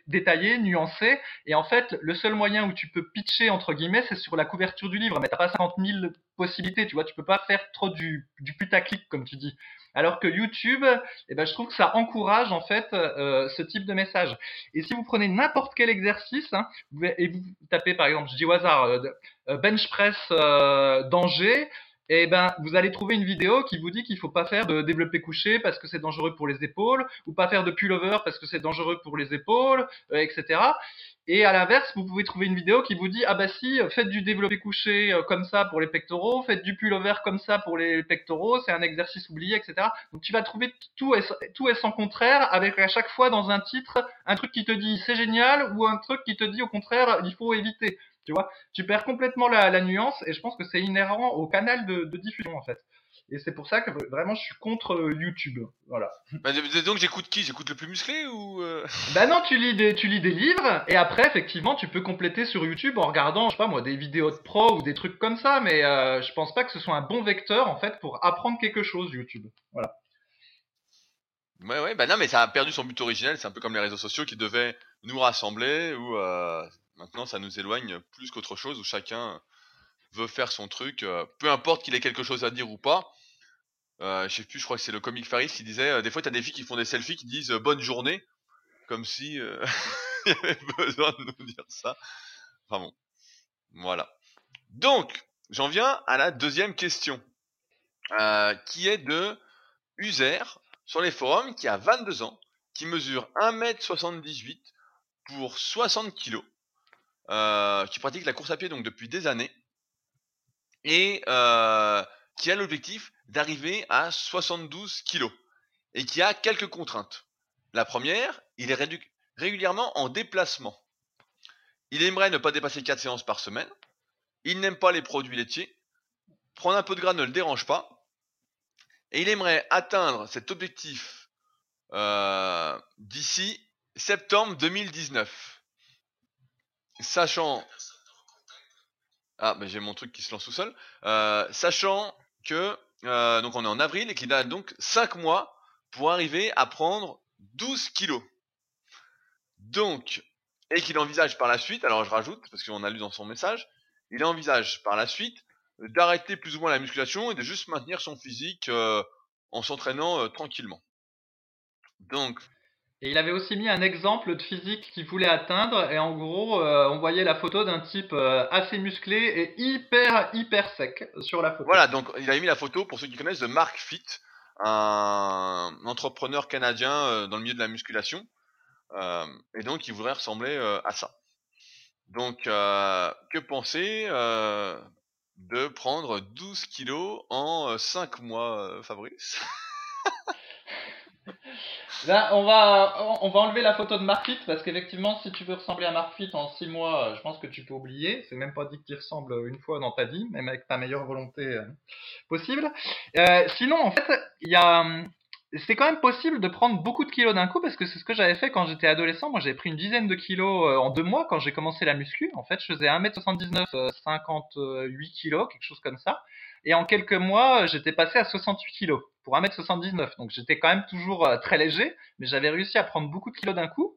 détailler, nuancer. Et en fait, le seul moyen où tu peux pitcher, entre guillemets, c'est sur la couverture du livre. Mais t'as pas 50 000 possibilités, tu vois. Tu peux pas faire trop du, du putaclic, comme tu dis. Alors que YouTube, eh ben, je trouve que ça encourage en fait euh, ce type de message. Et si vous prenez n'importe quel exercice hein, et vous tapez par exemple, je dis au hasard, euh, euh, bench press danger, et eh ben vous allez trouver une vidéo qui vous dit qu'il faut pas faire de développé couché parce que c'est dangereux pour les épaules, ou pas faire de pullover parce que c'est dangereux pour les épaules, etc. Et à l'inverse, vous pouvez trouver une vidéo qui vous dit ah bah si, faites du développé couché euh, comme ça pour les pectoraux, faites du pullover comme ça pour les pectoraux, c'est un exercice oublié, etc. Donc tu vas trouver tout et, tout est son contraire avec à chaque fois dans un titre un truc qui te dit c'est génial ou un truc qui te dit au contraire il faut éviter. Tu vois, tu perds complètement la, la nuance et je pense que c'est inhérent au canal de, de diffusion en fait. Et c'est pour ça que vraiment je suis contre euh, YouTube. Voilà. Bah, donc j'écoute qui? J'écoute le plus musclé ou euh? Bah non, tu lis des tu lis des livres et après effectivement tu peux compléter sur YouTube en regardant je sais pas moi des vidéos de pro ou des trucs comme ça, mais euh, je pense pas que ce soit un bon vecteur en fait pour apprendre quelque chose YouTube. Voilà. Ouais ouais bah non mais ça a perdu son but originel. C'est un peu comme les réseaux sociaux qui devaient nous rassembler ou maintenant ça nous éloigne plus qu'autre chose où chacun veut faire son truc, peu importe qu'il ait quelque chose à dire ou pas. Euh, je sais plus, je crois que c'est le comic Faris qui disait euh, des fois t'as des filles qui font des selfies qui disent euh, bonne journée, comme si euh, il y avait besoin de nous dire ça. Enfin bon, voilà. Donc, j'en viens à la deuxième question, qui est de User sur les forums qui a 22 ans, qui mesure 1m78 pour 60 kg, qui pratique la course à pied donc depuis des années, et qui a l'objectif d'arriver à 72 kg et qui a quelques contraintes. La première, il est régulièrement en déplacement. Il aimerait ne pas dépasser 4 séances par semaine. Il n'aime pas les produits laitiers. Prendre un peu de gras ne le dérange pas. Et il aimerait atteindre cet objectif euh, d'ici septembre 2019. Sachant... Ah, mais j'ai mon truc qui se lance tout seul. Euh, sachant que euh, donc on est en avril et qu'il a donc 5 mois pour arriver à prendre 12 kilos. Donc, et qu'il envisage par la suite, alors je rajoute, parce qu'on a lu dans son message, il envisage par la suite d'arrêter plus ou moins la musculation et de juste maintenir son physique euh, en s'entraînant tranquillement. Donc, et il avait aussi mis un exemple de physique qu'il voulait atteindre. Et en gros, euh, on voyait la photo d'un type euh, assez musclé et hyper, hyper sec sur la photo. Voilà, donc il avait mis la photo, pour ceux qui connaissent, de Mark Fit, un entrepreneur canadien euh, dans le milieu de la musculation. et donc, il voudrait ressembler à ça. Donc, que penser de prendre 12 kilos en 5 mois, Fabrice? Là, on va, on va enlever la photo de Marfit parce qu'effectivement, si tu veux ressembler à Marfit en 6 mois, je pense que tu peux oublier. C'est même pas dit que tu ressembles une fois dans ta vie, même avec ta meilleure volonté euh, possible. Euh, sinon, en fait, il y a, c'est quand même possible de prendre beaucoup de kilos d'un coup parce que c'est ce que j'avais fait quand j'étais adolescent. Moi, j'avais pris une dizaine de kilos euh, en deux mois quand j'ai commencé la muscu. En fait, je faisais 1m79, 58 kilos, quelque chose comme ça. Et en quelques mois, j'étais passé à 68 kilos pour 1m79. Donc j'étais quand même toujours euh, très léger, mais j'avais réussi à prendre beaucoup de kilos d'un coup.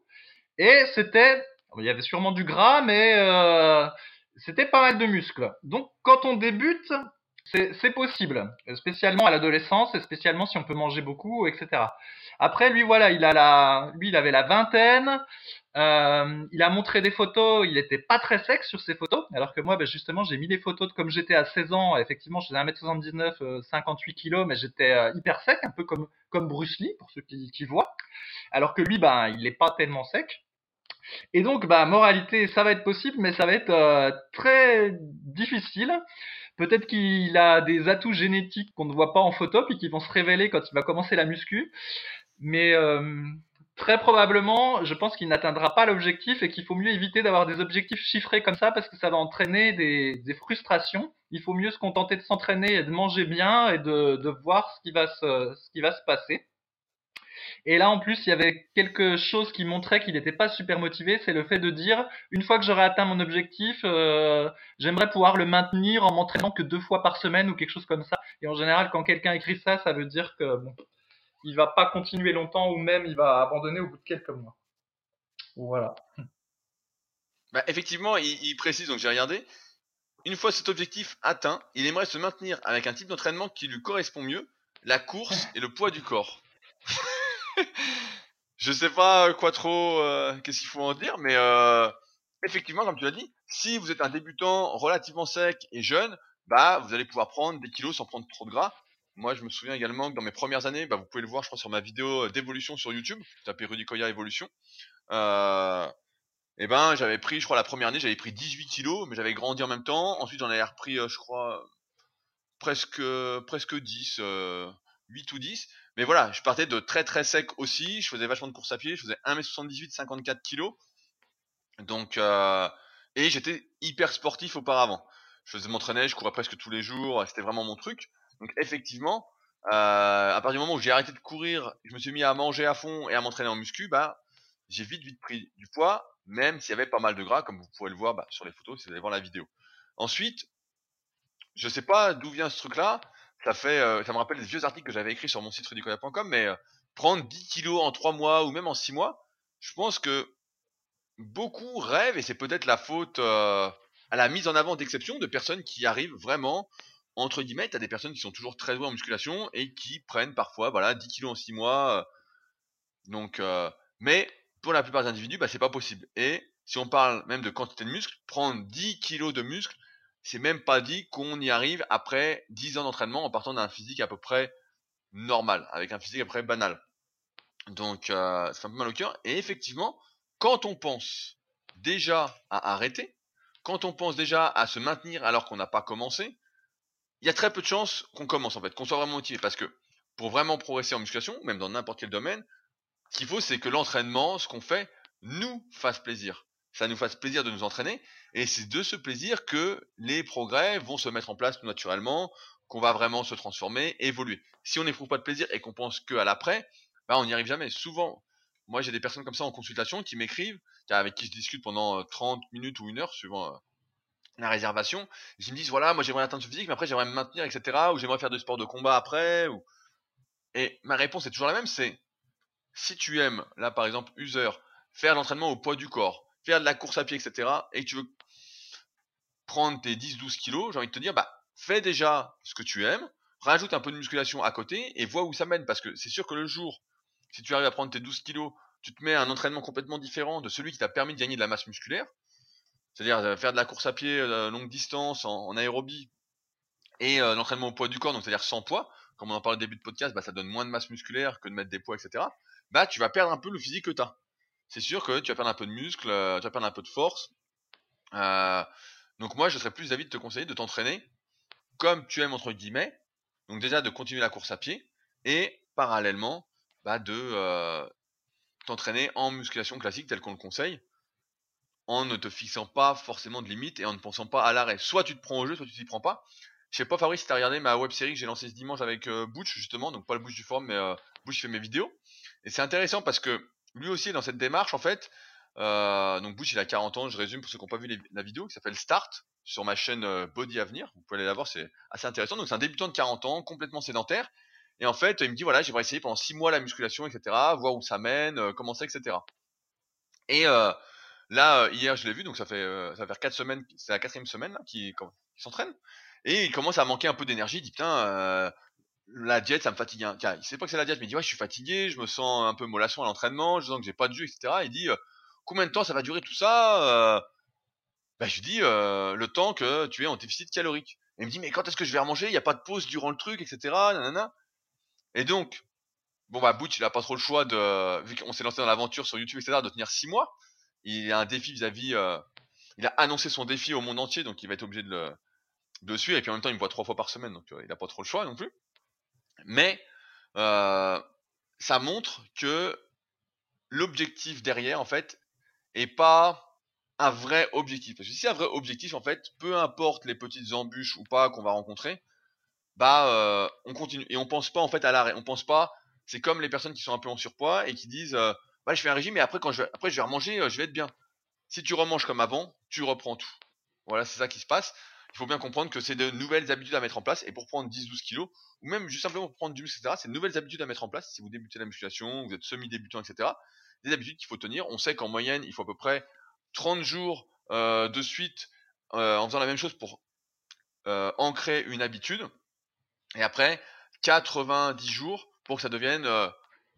Et c'était, il y avait sûrement du gras, mais euh, c'était pas mal de muscles. Donc quand on débute, c'est possible, spécialement à l'adolescence et spécialement si on peut manger beaucoup, etc. Après, lui, voilà, il a la, lui, il avait la vingtaine. Euh, il a montré des photos, il était pas très sec sur ses photos, alors que moi, ben, justement, j'ai mis des photos de comme j'étais à 16 ans. Effectivement, je faisais 1m79, 58 kg, mais j'étais euh, hyper sec, un peu comme, comme Bruce Lee, pour ceux qui, qui voient. Alors que lui, ben, il n'est pas tellement sec. Et donc, bah, moralité, ça va être possible, mais ça va être euh, très difficile. Peut-être qu'il a des atouts génétiques qu'on ne voit pas en photo, puis qui vont se révéler quand il va commencer la muscu. Mais euh, très probablement, je pense qu'il n'atteindra pas l'objectif et qu'il faut mieux éviter d'avoir des objectifs chiffrés comme ça parce que ça va entraîner des, frustrations. Il faut mieux se contenter de s'entraîner et de manger bien et de, voir ce qui va se passer. Et là, en plus, il y avait quelque chose qui montrait qu'il n'était pas super motivé, c'est le fait de dire, une fois que j'aurai atteint mon objectif, euh, j'aimerais pouvoir le maintenir en m'entraînant que deux fois par semaine ou quelque chose comme ça. Et en général, quand quelqu'un écrit ça, ça veut dire que bon, il va pas continuer longtemps ou même il va abandonner au bout de quelques mois. Voilà. Bah, effectivement, il, il précise, donc j'ai regardé, une fois cet objectif atteint, il aimerait se maintenir avec un type d'entraînement qui lui correspond mieux, la course et le poids du corps. Je sais pas quoi trop, euh, qu'est-ce qu'il faut en dire, mais euh, effectivement, comme tu l'as dit, si vous êtes un débutant relativement sec et jeune, bah vous allez pouvoir prendre des kilos sans prendre trop de gras. Moi, je me souviens également que dans mes premières années, bah, vous pouvez le voir, je crois, sur ma vidéo d'évolution sur YouTube. Tapez Rudy Koya évolution. Euh, ben, j'avais pris, je crois, la première année, j'avais pris 18 kilos, mais j'avais grandi en même temps. Ensuite, j'en avais repris, euh, je crois, presque, presque 10, 8 ou 10. Mais voilà, je partais de très très sec aussi. Je faisais vachement de course à pied. Je faisais 1m78, 54 kilos. Donc, euh, et j'étais hyper sportif auparavant. Je faisais m'entraîner, je courais presque tous les jours. C'était vraiment mon truc. Donc, effectivement, euh, à partir du moment où j'ai arrêté de courir, je me suis mis à manger à fond et à m'entraîner en muscu, bah, j'ai vite vite pris du poids, même s'il y avait pas mal de gras, comme vous pouvez le voir bah, sur les photos si vous allez voir la vidéo. Ensuite, je sais pas d'où vient ce truc-là euh, ça me rappelle des vieux articles que j'avais écrits sur mon site rudicoya.com, mais euh, prendre 10 kilos en 3 mois ou même en 6 mois, je pense que beaucoup rêvent et c'est peut-être la faute euh, à la mise en avant d'exception de personnes qui arrivent vraiment entre guillemets, t'as des personnes qui sont toujours très douées en musculation et qui prennent parfois voilà 10 kilos en 6 mois. donc, mais pour la plupart des individus, bah, c'est pas possible. Et si on parle même de quantité de muscles, prendre 10 kilos de muscles, c'est même pas dit qu'on y arrive après 10 ans d'entraînement en partant d'un physique à peu près normal, avec un physique à peu près banal. Donc euh, c'est un peu mal au cœur. Et effectivement, quand on pense déjà à arrêter, quand on pense déjà à se maintenir alors qu'on n'a pas commencé, il y a très peu de chances qu'on commence en fait, qu'on soit vraiment motivé. Parce que pour vraiment progresser en musculation, même dans n'importe quel domaine, ce qu'il faut c'est que l'entraînement, ce qu'on fait, nous fasse plaisir ça nous fasse plaisir de nous entraîner. Et c'est de ce plaisir que les progrès vont se mettre en place tout naturellement, qu'on va vraiment se transformer, évoluer. Si on n'éprouve pas de plaisir et qu'on pense que à l'après, bah on n'y arrive jamais. Souvent, moi j'ai des personnes comme ça en consultation qui m'écrivent, avec qui je discute pendant 30 euh, minutes ou une heure, suivant euh, la réservation. Ils me disent voilà, moi j'aimerais atteindre ce physique, mais après j'aimerais me maintenir, etc. Ou j'aimerais faire du sport de combat après. Et ma réponse est toujours la même, c'est si tu aimes, là par exemple, user, faire l'entraînement au poids du corps, faire de la course à pied, etc., et que tu veux prendre tes 10-12 kilos, j'ai envie de te dire, bah, fais déjà ce que tu aimes, rajoute un peu de musculation à côté et vois où ça mène. Parce que c'est sûr que le jour, si tu arrives à prendre tes 12 kilos, tu te mets un entraînement complètement différent de celui qui t'a permis de gagner de la masse musculaire. C'est-à-dire euh, faire de la course à pied euh, longue distance en, aérobie et euh, l'entraînement au poids du corps, donc c'est-à-dire sans poids, comme on en parlait au début de podcast, bah, ça donne moins de masse musculaire que de mettre des poids, etc. Bah, tu vas perdre un peu le physique que tu as c'est sûr que tu vas perdre un peu de muscle, euh, tu vas perdre un peu de force. Euh, donc moi, je serais plus d'avis de te conseiller de t'entraîner comme tu aimes entre guillemets. Donc déjà de continuer la course à pied et parallèlement bah, de euh, t'entraîner en musculation classique tel qu'on le conseille, en ne te fixant pas forcément de limites et en ne pensant pas à l'arrêt. Soit tu te prends au jeu, soit tu t'y prends pas. Je sais pas Fabrice si t'as regardé ma web série que j'ai lancée ce dimanche avec Butch justement, donc pas le Butch du forum mais Butch fait mes vidéos. Et c'est intéressant parce que lui aussi est dans cette démarche en fait. Euh, donc Bush il a 40 ans, je résume pour ceux qui n'ont pas vu la vidéo, qui s'appelle Start sur ma chaîne euh, Body Avenir. Vous pouvez aller la voir, c'est assez intéressant. Donc c'est un débutant de 40 ans, complètement sédentaire. Et en fait, il me dit voilà, j'aimerais essayer pendant 6 mois la musculation, etc. Voir où ça mène, euh, comment c'est, etc. Et là, hier, je l'ai vu, donc ça fait ça va faire 4 semaines, c'est la quatrième semaine qu'il s'entraîne. Et il commence à manquer un peu d'énergie. Il dit putain, la diète, ça me fatigue. Hein. Il sait pas que c'est la diète, mais il dit ouais, je suis fatigué, je me sens un peu mollasson à l'entraînement, je sens que j'ai pas de jus, etc. Il dit euh, combien de temps ça va durer tout ça euh... bah, je dis euh, le temps que tu es en déficit calorique. Il me dit mais quand est-ce que je vais remanger? Il y a pas de pause durant le truc, etc. Et donc bon bah Butch il a pas trop le choix de vu qu'on s'est lancé dans l'aventure sur YouTube, etc. de tenir 6 mois. Il a un défi vis-à-vis. Euh, il a annoncé son défi au monde entier, donc il va être obligé de le suivre. Et puis en même temps il me voit trois fois par semaine, donc il a pas trop le choix non plus. Mais euh, ça montre que l'objectif derrière, en fait, est pas un vrai objectif. Parce que si c'est un vrai objectif, en fait, peu importe les petites embûches ou pas qu'on va rencontrer, bah euh, on continue et on pense pas en fait à l'arrêt. On pense pas c'est comme les personnes qui sont un peu en surpoids et qui disent euh, je fais un régime mais après je vais, après je vais remanger, je vais être bien. Si tu remanges comme avant, tu reprends tout. Voilà, c'est ça qui se passe. Il faut bien comprendre que c'est de nouvelles habitudes à mettre en place et pour prendre 10-12 kilos ou même juste simplement pour prendre du muscle, etc. C'est de nouvelles habitudes à mettre en place. Si vous débutez la musculation, vous êtes semi-débutant, etc. Des habitudes qu'il faut tenir. On sait qu'en moyenne, il faut à peu près 30 jours euh, de suite en faisant la même chose pour ancrer une habitude. Et après, 90 jours pour que ça devienne euh,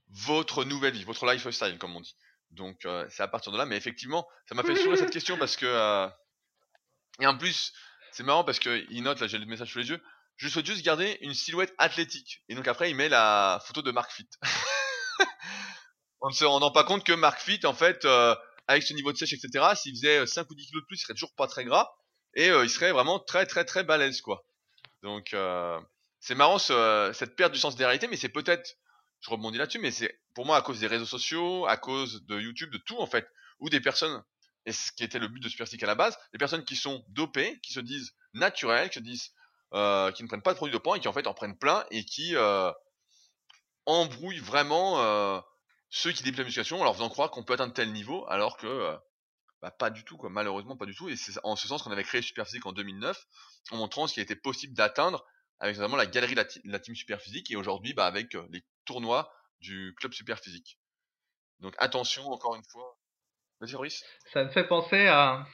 votre nouvelle vie, votre lifestyle, comme on dit. Donc euh, c'est à partir de là, mais effectivement, ça m'a fait sourire cette question parce que euh, et en plus c'est marrant parce que il note là, j'ai le message sous les yeux. Je souhaite juste garder une silhouette athlétique. Et donc après il met la photo de Mark Fit. on ne se rend pas compte que Mark Fit en fait avec ce niveau de sèche etc. S'il faisait 5 ou 10 kilos de plus, il serait toujours pas très gras et il serait vraiment très très très balèze quoi. Donc c'est marrant cette perte du sens des réalités, mais c'est peut-être, je rebondis là-dessus, mais c'est pour moi à cause des réseaux sociaux, à cause de YouTube, de tout en fait, ou des personnes, et ce qui était le but de Superstick à la base, des personnes qui sont dopées, qui se disent naturelles, qui se disent, euh, qui ne prennent pas de produits dopants et qui en fait en prennent plein et qui euh, embrouillent vraiment euh, ceux qui débutent la musculation en leur faisant croire qu'on peut atteindre tel niveau, alors que bah, pas du tout, malheureusement pas du tout. Et c'est en ce sens qu'on avait créé Superphysique en 2009, en montrant ce qui était possible d'atteindre avec notamment la galerie de la, team super physique et aujourd'hui bah, avec les tournois du club super physique. Donc attention encore une fois. Ça me fait penser à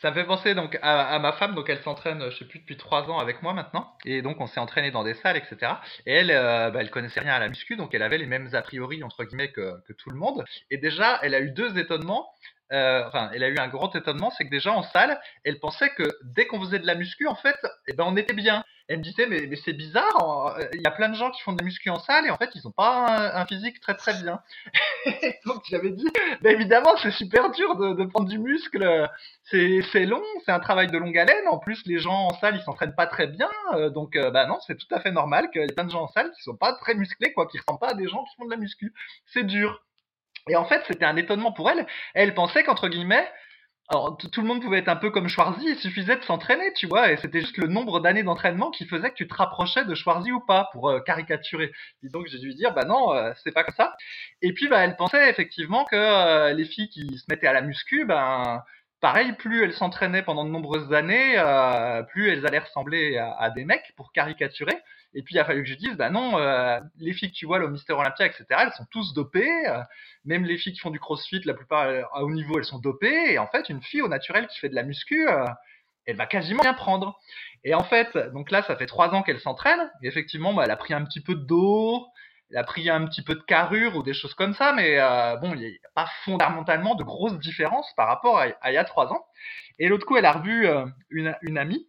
ça me fait penser donc à, ma femme, donc elle s'entraîne, je sais plus depuis trois ans avec moi maintenant, et donc on s'est entraîné dans des salles, etc. Et elle, euh, bah, elle connaissait rien à la muscu, donc elle avait les mêmes a priori entre guillemets que, que tout le monde. Et déjà, elle a eu deux étonnements. Euh, enfin, elle a eu un grand étonnement, c'est que déjà en salle, elle pensait que dès qu'on faisait de la muscu, en fait, eh ben on était bien elle me disait mais, mais c'est bizarre, il y a plein de gens qui font des muscu en salle et en fait ils ont pas un, physique très très bien. Donc j'avais dit, bah, évidemment c'est super dur de, de, prendre du muscle, c'est long, c'est un travail de longue haleine. En plus les gens en salle ils s'entraînent pas très bien, euh, donc euh, bah non c'est tout à fait normal qu'il y ait plein de gens en salle qui sont pas très musclés quoi, qui ressemblent pas à des gens qui font de la muscu. C'est dur. Et en fait, c'était un étonnement pour elle. Elle pensait qu'entre guillemets, alors, tout le monde pouvait être un peu comme Schwarzy, il suffisait de s'entraîner, tu vois, et c'était juste le nombre d'années d'entraînement qui faisait que tu te rapprochais de Schwarzy ou pas, pour euh, caricaturer. Et donc, j'ai dû dire, bah non, euh, c'est pas comme ça. Et puis, bah, elle pensait effectivement que euh, les filles qui se mettaient à la muscu, ben, pareil, plus elles s'entraînaient pendant de nombreuses années, plus elles allaient ressembler à, à, des mecs, pour caricaturer. Et puis il a fallu que je dise, bah non, euh, les filles que tu vois, le Mister Olympia, etc., elles sont tous dopées. Euh, même les filles qui font du crossfit, la plupart euh, à haut niveau, elles sont dopées. Et en fait, une fille au naturel qui fait de la muscu, elle va quasiment bien prendre. Et en fait, donc là, ça fait trois ans qu'elle s'entraîne. Et effectivement, bah, elle a pris un petit peu de dos, elle a pris un petit peu de carrure ou des choses comme ça, mais bon, il n'y a pas fondamentalement de grosses différences par rapport à, il y a trois ans. Et l'autre coup, elle a revu une amie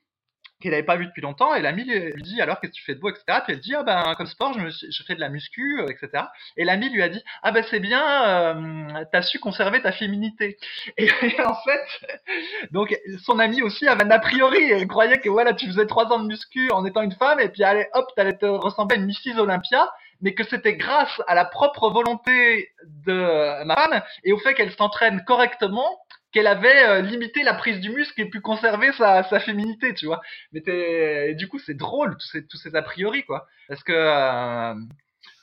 qu'elle n'avait pas vu depuis longtemps, et l'ami lui dit alors qu'est-ce que tu fais de beau, etc. Puis elle dit ah ben comme sport je, me je fais de la muscu, euh, etc. Et l'ami lui a dit ah ben c'est bien, euh, t'as su conserver ta féminité. Et, en fait, donc son ami aussi avait un a priori, elle croyait que voilà tu faisais trois ans de muscu en étant une femme, et puis allez hop t'allais te ressembler à une Mrs Olympia mais que c'était grâce à la propre volonté de ma femme et au fait qu'elle s'entraîne correctement qu'elle avait euh, limité la prise du muscle et pu conserver sa, sa féminité, tu vois. Mais et du coup, c'est drôle, tous ces, tous ces a priori, quoi. Parce que, euh,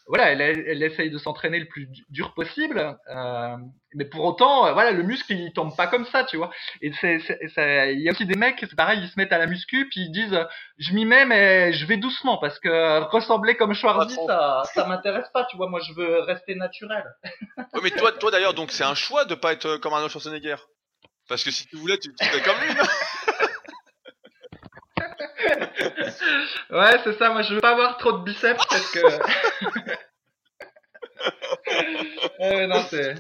voilà, elle, elle, essaye de s'entraîner le plus dur possible, euh, mais pour autant, voilà, le muscle, il tombe pas comme ça, tu vois. Et il y a aussi des mecs, c'est pareil, ils se mettent à la muscu, puis ils disent, je m'y mets, mais je vais doucement, parce que ressembler comme Schwarzy, ça, ça m'intéresse pas, tu vois. Moi, je veux rester naturel. oui, mais toi, toi d'ailleurs, donc c'est un choix de pas être comme Arnold Schwarzenegger. Parce que si tu voulais, tu, tu comme lui, Ouais, c'est ça. Moi, je veux pas avoir trop de biceps parce que. ouais, non, c'est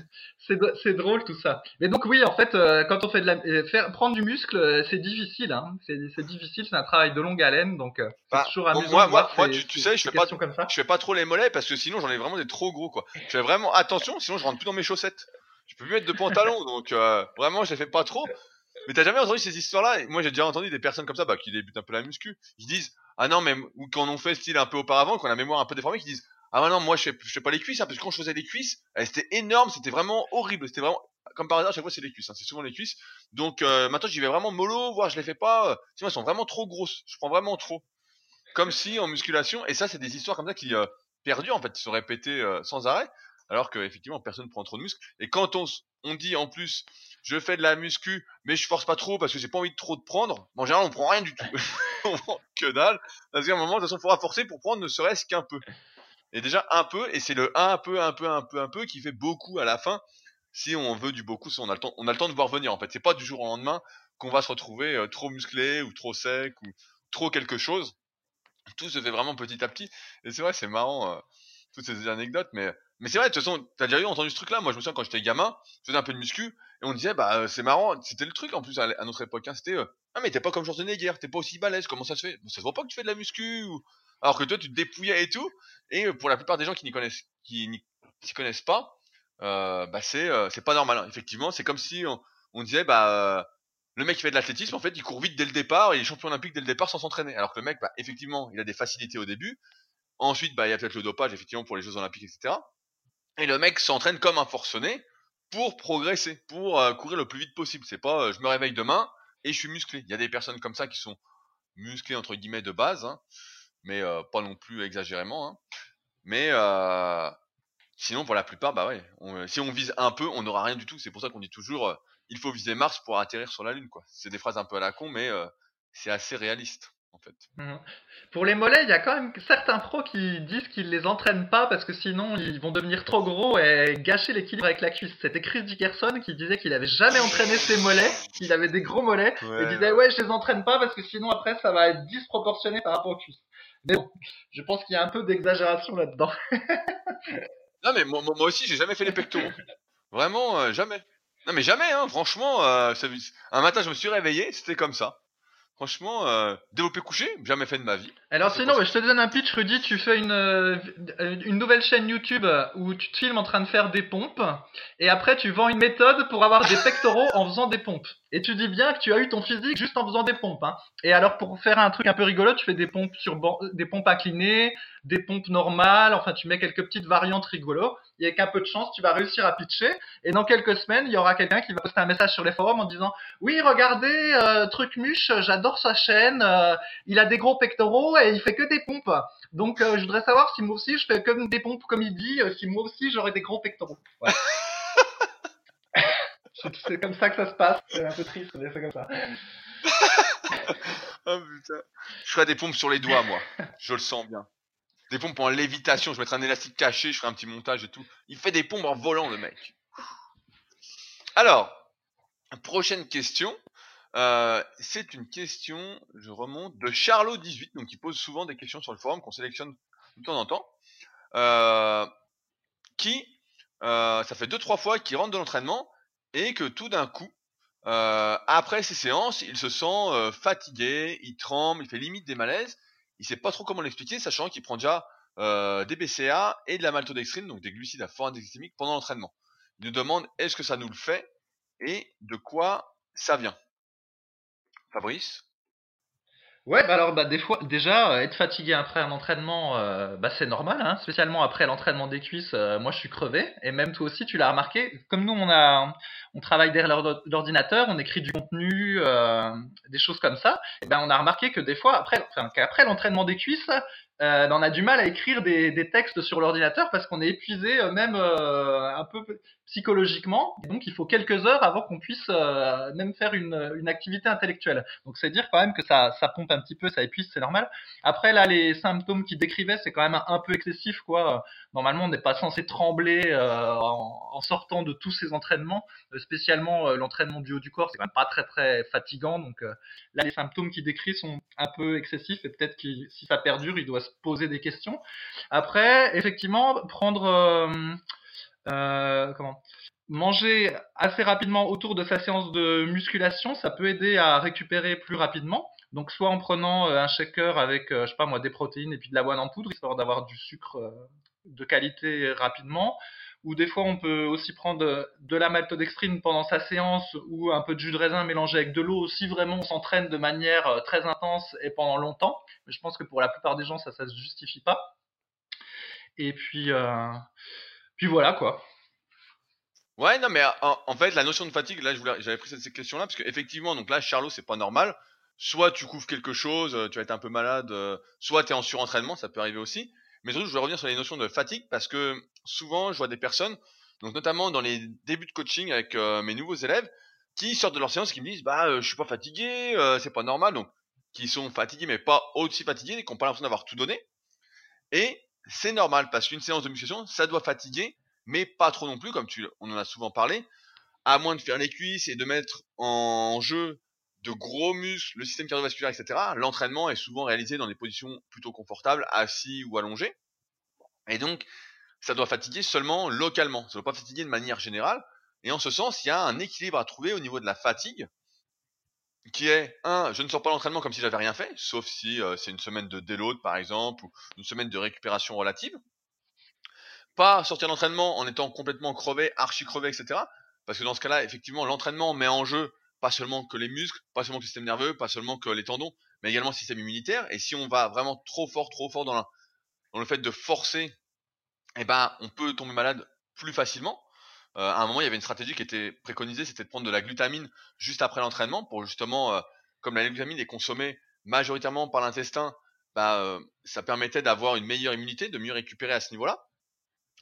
c'est drôle tout ça. Mais donc oui, en fait, euh, quand on fait de la euh, faire prendre du muscle, euh, c'est difficile. Hein. C'est difficile, c'est un travail de longue haleine, donc c'est bah, toujours amusant. Moi, moi, moi tu, tu, sais, je fais pas, comme ça. je fais pas trop les mollets parce que sinon j'en ai vraiment des trop gros quoi. Je fais vraiment attention, sinon je rentre plus dans mes chaussettes je peux plus mettre de pantalon, donc euh, vraiment, je les fais pas trop. Mais t'as jamais entendu ces histoires-là? Moi, j'ai déjà entendu des personnes comme ça, bah, qui débutent un peu la muscu. Ils disent, ah non, mais ou quand on fait style un peu auparavant, qu'on a la mémoire un peu déformée, qui disent, ah non, moi, je fais, je fais pas les cuisses, hein, parce que quand je faisais les cuisses, c'était énorme, c'était vraiment horrible, c'était vraiment, comme par hasard, à chaque fois, c'est les cuisses, hein, c'est souvent les cuisses. Donc euh, maintenant, j'y vais vraiment mollo, voir, je les fais pas. Euh, sinon, elles sont vraiment trop grosses. Je prends vraiment trop. Comme si en musculation, et ça, c'est des histoires comme ça qui, perdus en fait, ils sont répétés euh, sans arrêt, alors que effectivement personne prend trop de muscles. Et quand on on dit en plus je fais de la muscu, mais je force pas trop parce que j'ai pas envie de trop de prendre. en général, on prend rien du tout. on prend que dalle. Parce qu'à un moment, de toute façon, il faudra forcer pour prendre ne serait-ce qu'un peu. Et déjà un peu, et c'est le un peu, un peu, un peu, un peu qui fait beaucoup à la fin. Si on veut du beaucoup, si on a le temps, on a le temps de voir venir. En fait, c'est pas du jour au lendemain qu'on va se retrouver euh, trop musclé ou trop sec ou trop quelque chose. Tout se fait vraiment petit à petit. Et c'est vrai, c'est marrant. Euh, toutes ces anecdotes, mais mais c'est vrai, de toute façon, t'as déjà eu entendu ce truc-là. Moi, je me souviens quand j'étais gamin, je faisais un peu de muscu et on disait, bah, euh, c'est marrant. C'était le truc en plus à, notre époque. Hein, c'était, euh, ah mais t'es pas comme Schwarzenegger, t'es pas aussi balèze. Comment ça se fait? Ça se voit pas que tu fais de la muscu alors que toi, tu te dépouillais et tout. Et euh, pour la plupart des gens qui n'y connaissent, qui n'y connaissent pas, bah c'est c'est pas normal. Hein. Effectivement, c'est comme si on, on disait, bah le mec qui fait de l'athlétisme, en fait, il court vite dès le départ, il est champion olympique dès le départ sans s'entraîner. Alors que le mec, bah, effectivement, il a des facilités au début, Ensuite, bah, il y a peut-être le dopage, effectivement, pour les Jeux Olympiques, etc. Et le mec s'entraîne comme un forcené pour progresser, pour euh, courir le plus vite possible. C'est pas, euh, je me réveille demain et je suis musclé. Il y a des personnes comme ça qui sont musclées entre guillemets de base, hein, mais euh, pas non plus exagérément. Hein. Mais sinon, pour la plupart, bah ouais, si on vise un peu, on n'aura rien du tout. C'est pour ça qu'on dit toujours, il faut viser Mars pour atterrir sur la Lune. C'est des phrases un peu à la con, mais c'est assez réaliste. Mmh. Pour les mollets, il y a quand même certains pros qui disent qu'ils les entraînent pas parce que sinon ils vont devenir trop gros et gâcher l'équilibre avec la cuisse. C'était Chris Dickerson qui disait qu'il avait jamais entraîné ses mollets, qu'il avait des gros mollets et disait ouais je les entraîne pas parce que sinon après ça va être disproportionné par rapport aux cuisses. Mais bon, je pense qu'il y a un peu d'exagération là-dedans. non mais moi, moi aussi j'ai jamais fait les pectoraux. Vraiment euh, jamais. Non mais jamais hein, franchement euh, un matin je me suis réveillé, c'était comme ça. Franchement, euh, développé couché, jamais fait de ma vie. Alors sinon, je te donne un pitch, Rudy. Tu fais une, euh, une nouvelle chaîne YouTube où tu te filmes en train de faire des pompes, et après tu vends une méthode pour avoir des pectoraux en faisant des pompes. Et tu dis bien que tu as eu ton physique juste en faisant des pompes. Hein. Et alors pour faire un truc un peu rigolo, tu fais des pompes sur des pompes inclinées, des pompes normales. Enfin, tu mets quelques petites variantes rigolos et avec un peu de chance, tu vas réussir à pitcher. Et dans quelques semaines, il y aura quelqu'un qui va poster un message sur les forums en disant Oui, regardez, euh, Truc Muche, j'adore sa chaîne, euh, il a des gros pectoraux et il fait que des pompes. Donc, euh, je voudrais savoir si moi aussi je fais comme des pompes comme il dit, si moi aussi j'aurais des gros pectoraux. C'est comme ça que ça se passe. C'est un peu triste, mais c'est comme ça. oh putain. Je ferai des pompes sur les doigts, moi. Je le sens bien des pompes en lévitation, je mettrai un élastique caché, je ferai un petit montage et tout. Il fait des pompes en volant, le mec. Alors, prochaine question. Euh, c'est une question, je remonte, de Charlot18, donc qui pose souvent des questions sur le forum qu'on sélectionne de temps en temps. Euh, qui, euh, ça fait deux trois fois qu'il rentre de l'entraînement et que tout d'un coup, après ces séances, il se sent fatigué, il tremble, il fait limite des malaises il sait pas trop comment l'expliquer, sachant qu'il prend déjà euh, des BCA et de la maltodextrine, donc des glucides à fort glycémique, pendant l'entraînement. Il nous demande est-ce que ça nous le fait et de quoi ça vient? Fabrice? Ouais, bah alors bah des fois déjà euh, être fatigué après un entraînement, euh, bah c'est normal, hein, spécialement après l'entraînement des cuisses. Euh, moi, je suis crevé et même toi aussi, tu l'as remarqué. Comme nous, on a, on travaille derrière l'ordinateur, on écrit du contenu, des choses comme ça. Et ben on a remarqué que des fois après, enfin, qu'après l'entraînement des cuisses, euh, on a du mal à écrire des, des textes sur l'ordinateur parce qu'on est épuisé euh, même euh, un peu psychologiquement. Donc il faut quelques heures avant qu'on puisse euh, même faire une, une, activité intellectuelle. Donc c'est dire quand même que ça, ça pompe un petit peu, ça épuise, c'est normal. Après là, les symptômes qu'il décrivait, c'est quand même un, peu excessif quoi. Normalement, on n'est pas censé trembler en, en, sortant de tous ces entraînements, spécialement l'entraînement du haut du corps, c'est quand même pas très très fatigant. Donc là, les symptômes qu'il décrit sont un peu excessifs et peut-être que si ça perdure, il doit poser des questions. Après, effectivement, prendre euh, euh, comment manger assez rapidement autour de sa séance de musculation, ça peut aider à récupérer plus rapidement. Donc soit en prenant euh, un shaker avec, je sais pas moi, des protéines et puis de l'avoine en poudre, histoire d'avoir du sucre de qualité rapidement, ou des fois on peut aussi prendre de la maltodextrine pendant sa séance ou un peu de jus de raisin mélangé avec de l'eau si vraiment on s'entraîne de manière euh, très intense et pendant longtemps. Mais je pense que pour la plupart des gens ça ça se justifie pas. Et puis euh, puis voilà quoi. Ouais, non, mais en, fait, la notion de fatigue, là, j'avais pris cette, question là, parce qu'effectivement, donc là, Charlot, c'est pas normal. Soit tu couvres quelque chose, euh, tu vas être un peu malade, soit tu es en surentraînement, ça peut arriver aussi. Mais surtout, je voulais revenir sur les notions de fatigue parce que souvent, je vois des personnes, donc notamment dans les débuts de coaching avec euh, mes nouveaux élèves, qui sortent de leur séance et qui me disent bah euh, je suis pas fatigué, euh, c'est pas normal, donc qui sont fatigués mais pas aussi fatigués qui n'ont pas l'impression d'avoir tout donné. Et c'est normal parce qu'une séance de musculation, ça doit fatiguer, mais pas trop non plus, comme tu, on en a souvent parlé, à moins de faire les cuisses et de mettre en jeu de gros muscles, le système cardiovasculaire, etc. L'entraînement est souvent réalisé dans des positions plutôt confortables, assis ou allongés. Et donc, ça doit fatiguer seulement localement. Ça ne doit pas fatiguer de manière générale. Et en ce sens, il y a un équilibre à trouver au niveau de la fatigue, qui est, un, je ne sors pas l'entraînement comme si j'avais rien fait, sauf si euh, c'est une semaine de déload, par exemple, ou une semaine de récupération relative. Pas sortir l'entraînement en étant complètement crevé, archi crevé, etc. Parce que dans ce cas-là, effectivement, l'entraînement met en jeu pas seulement que les muscles, pas seulement le système nerveux, pas seulement que les tendons, mais également le système immunitaire. Et si on va vraiment trop fort, trop fort dans, dans le fait de forcer, eh ben, on peut tomber malade plus facilement. Euh, à un moment, il y avait une stratégie qui était préconisée, c'était de prendre de la glutamine juste après l'entraînement pour justement, euh, comme la glutamine est consommée majoritairement par l'intestin, bah, euh, ça permettait d'avoir une meilleure immunité, de mieux récupérer à ce niveau-là.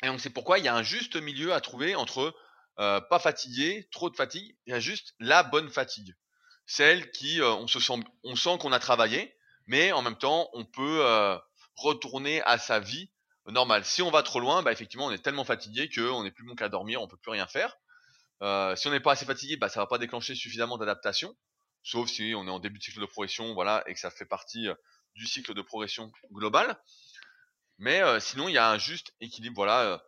Et donc c'est pourquoi il y a un juste milieu à trouver entre pas fatigué, trop de fatigue, il y a juste la bonne fatigue, celle qui on se sent, on sent qu'on a travaillé, mais en même temps on peut retourner à sa vie normal. Si on va trop loin, bah effectivement, on est tellement fatigué qu'on n'est plus bon qu'à dormir, on peut plus rien faire. Euh, si on n'est pas assez fatigué, bah ça va pas déclencher suffisamment d'adaptation, sauf si on est en début de cycle de progression, voilà, et que ça fait partie euh, du cycle de progression global. Mais euh, sinon, il y a un juste équilibre, voilà.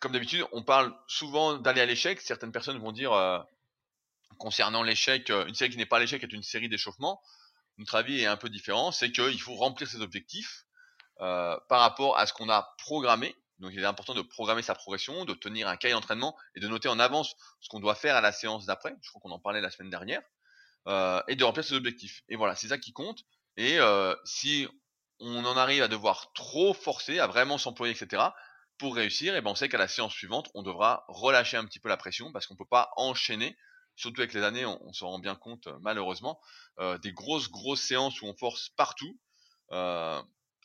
Comme d'habitude, on parle souvent d'aller à l'échec. Certaines personnes vont dire concernant l'échec, une série qui n'est pas l'échec est une série d'échauffement. Notre avis est un peu différent, c'est qu'il faut remplir ses objectifs euh, par rapport à ce qu'on a programmé. Donc il est important de programmer sa progression, de tenir un cahier d'entraînement et de noter en avance ce qu'on doit faire à la séance d'après. Je crois qu'on en parlait la semaine dernière. Euh, et de remplir ses objectifs. Et voilà, c'est ça qui compte. Et euh, si on en arrive à devoir trop forcer, à vraiment s'employer, etc., pour réussir, et ben on sait qu'à la séance suivante, on devra relâcher un petit peu la pression parce qu'on peut pas enchaîner, surtout avec les années, on, on s'en rend bien compte malheureusement, euh, des grosses grosses séances où on force partout. Euh,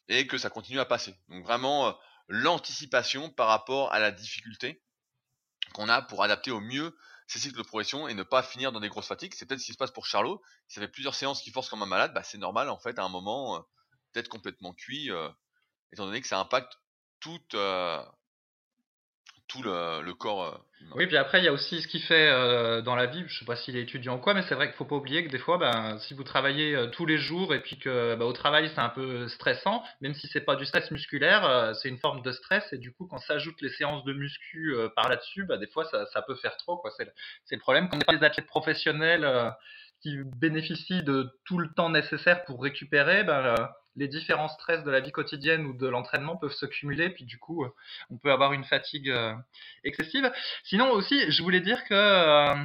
et que ça continue à passer. Donc vraiment euh, l'anticipation par rapport à la difficulté qu'on a pour adapter au mieux ces cycles de progression et ne pas finir dans des grosses fatigues. C'est peut-être ce qui se passe pour Charlot. Ça fait plusieurs séances qui force comme un malade, bah, c'est normal en fait à un moment euh, d'être complètement cuit, euh, étant donné que ça impacte toute, tout le, corps. Oui, puis après, il y a aussi ce qu'il fait dans la vie. Je sais pas s'il est étudiant ou quoi, mais c'est vrai qu'il faut pas oublier que des fois, ben, si vous travaillez tous les jours et puis que ben, au travail c'est un peu stressant, même si c'est pas du stress musculaire, c'est une forme de stress et du coup, quand s'ajoutent les séances de muscu par là-dessus, ben, des fois ça, ça, peut faire trop. C'est, le, le problème. Quand on n'est pas des athlètes professionnels qui bénéficient de tout le temps nécessaire pour récupérer, ben, les différents stress de la vie quotidienne ou de l'entraînement peuvent se cumuler, puis du coup, euh, on peut avoir une fatigue euh, excessive. Sinon aussi, je voulais dire que euh,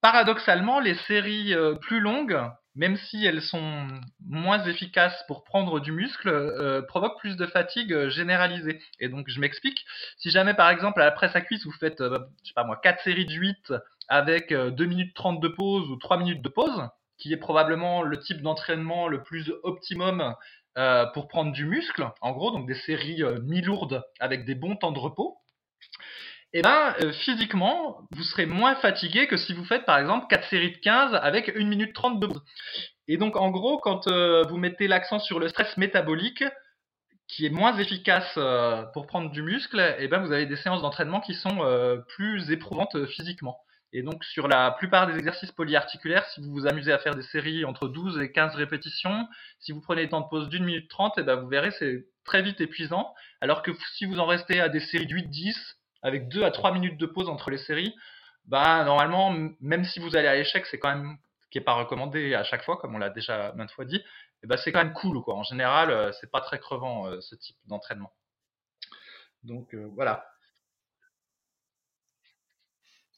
paradoxalement, les séries plus longues, même si elles sont moins efficaces pour prendre du muscle, provoquent plus de fatigue généralisée. Et donc, je m'explique. Si jamais, par exemple, à la presse à cuisse, vous faites, je sais pas moi, 4 séries de 8 avec 2 minutes 30 de pause ou 3 minutes de pause, qui est probablement le type d'entraînement le plus optimum euh, pour prendre du muscle, en gros, donc des séries euh, mi-lourdes avec des bons temps de repos, et eh ben euh, physiquement, vous serez moins fatigué que si vous faites par exemple 4 séries de 15 avec 1 minute 30 de pause. Et donc en gros, quand vous mettez l'accent sur le stress métabolique, qui est moins efficace pour prendre du muscle, et eh ben vous avez des séances d'entraînement qui sont plus éprouvantes physiquement. Et donc sur la plupart des exercices polyarticulaires, si vous vous amusez à faire des séries entre 12 et 15 répétitions, si vous prenez le temps de pause d'une minute 30, et eh ben vous verrez c'est très vite épuisant. Alors que si vous en restez à des séries de 8-10, avec 2 à 3 minutes de pause entre les séries, bah normalement, même si vous allez à l'échec, c'est quand même qui n'est pas recommandé à chaque fois, comme on l'a déjà maintes fois dit, et eh ben c'est quand même cool quoi. En général, euh, c'est pas très crevant euh, ce type d'entraînement. Donc euh, voilà.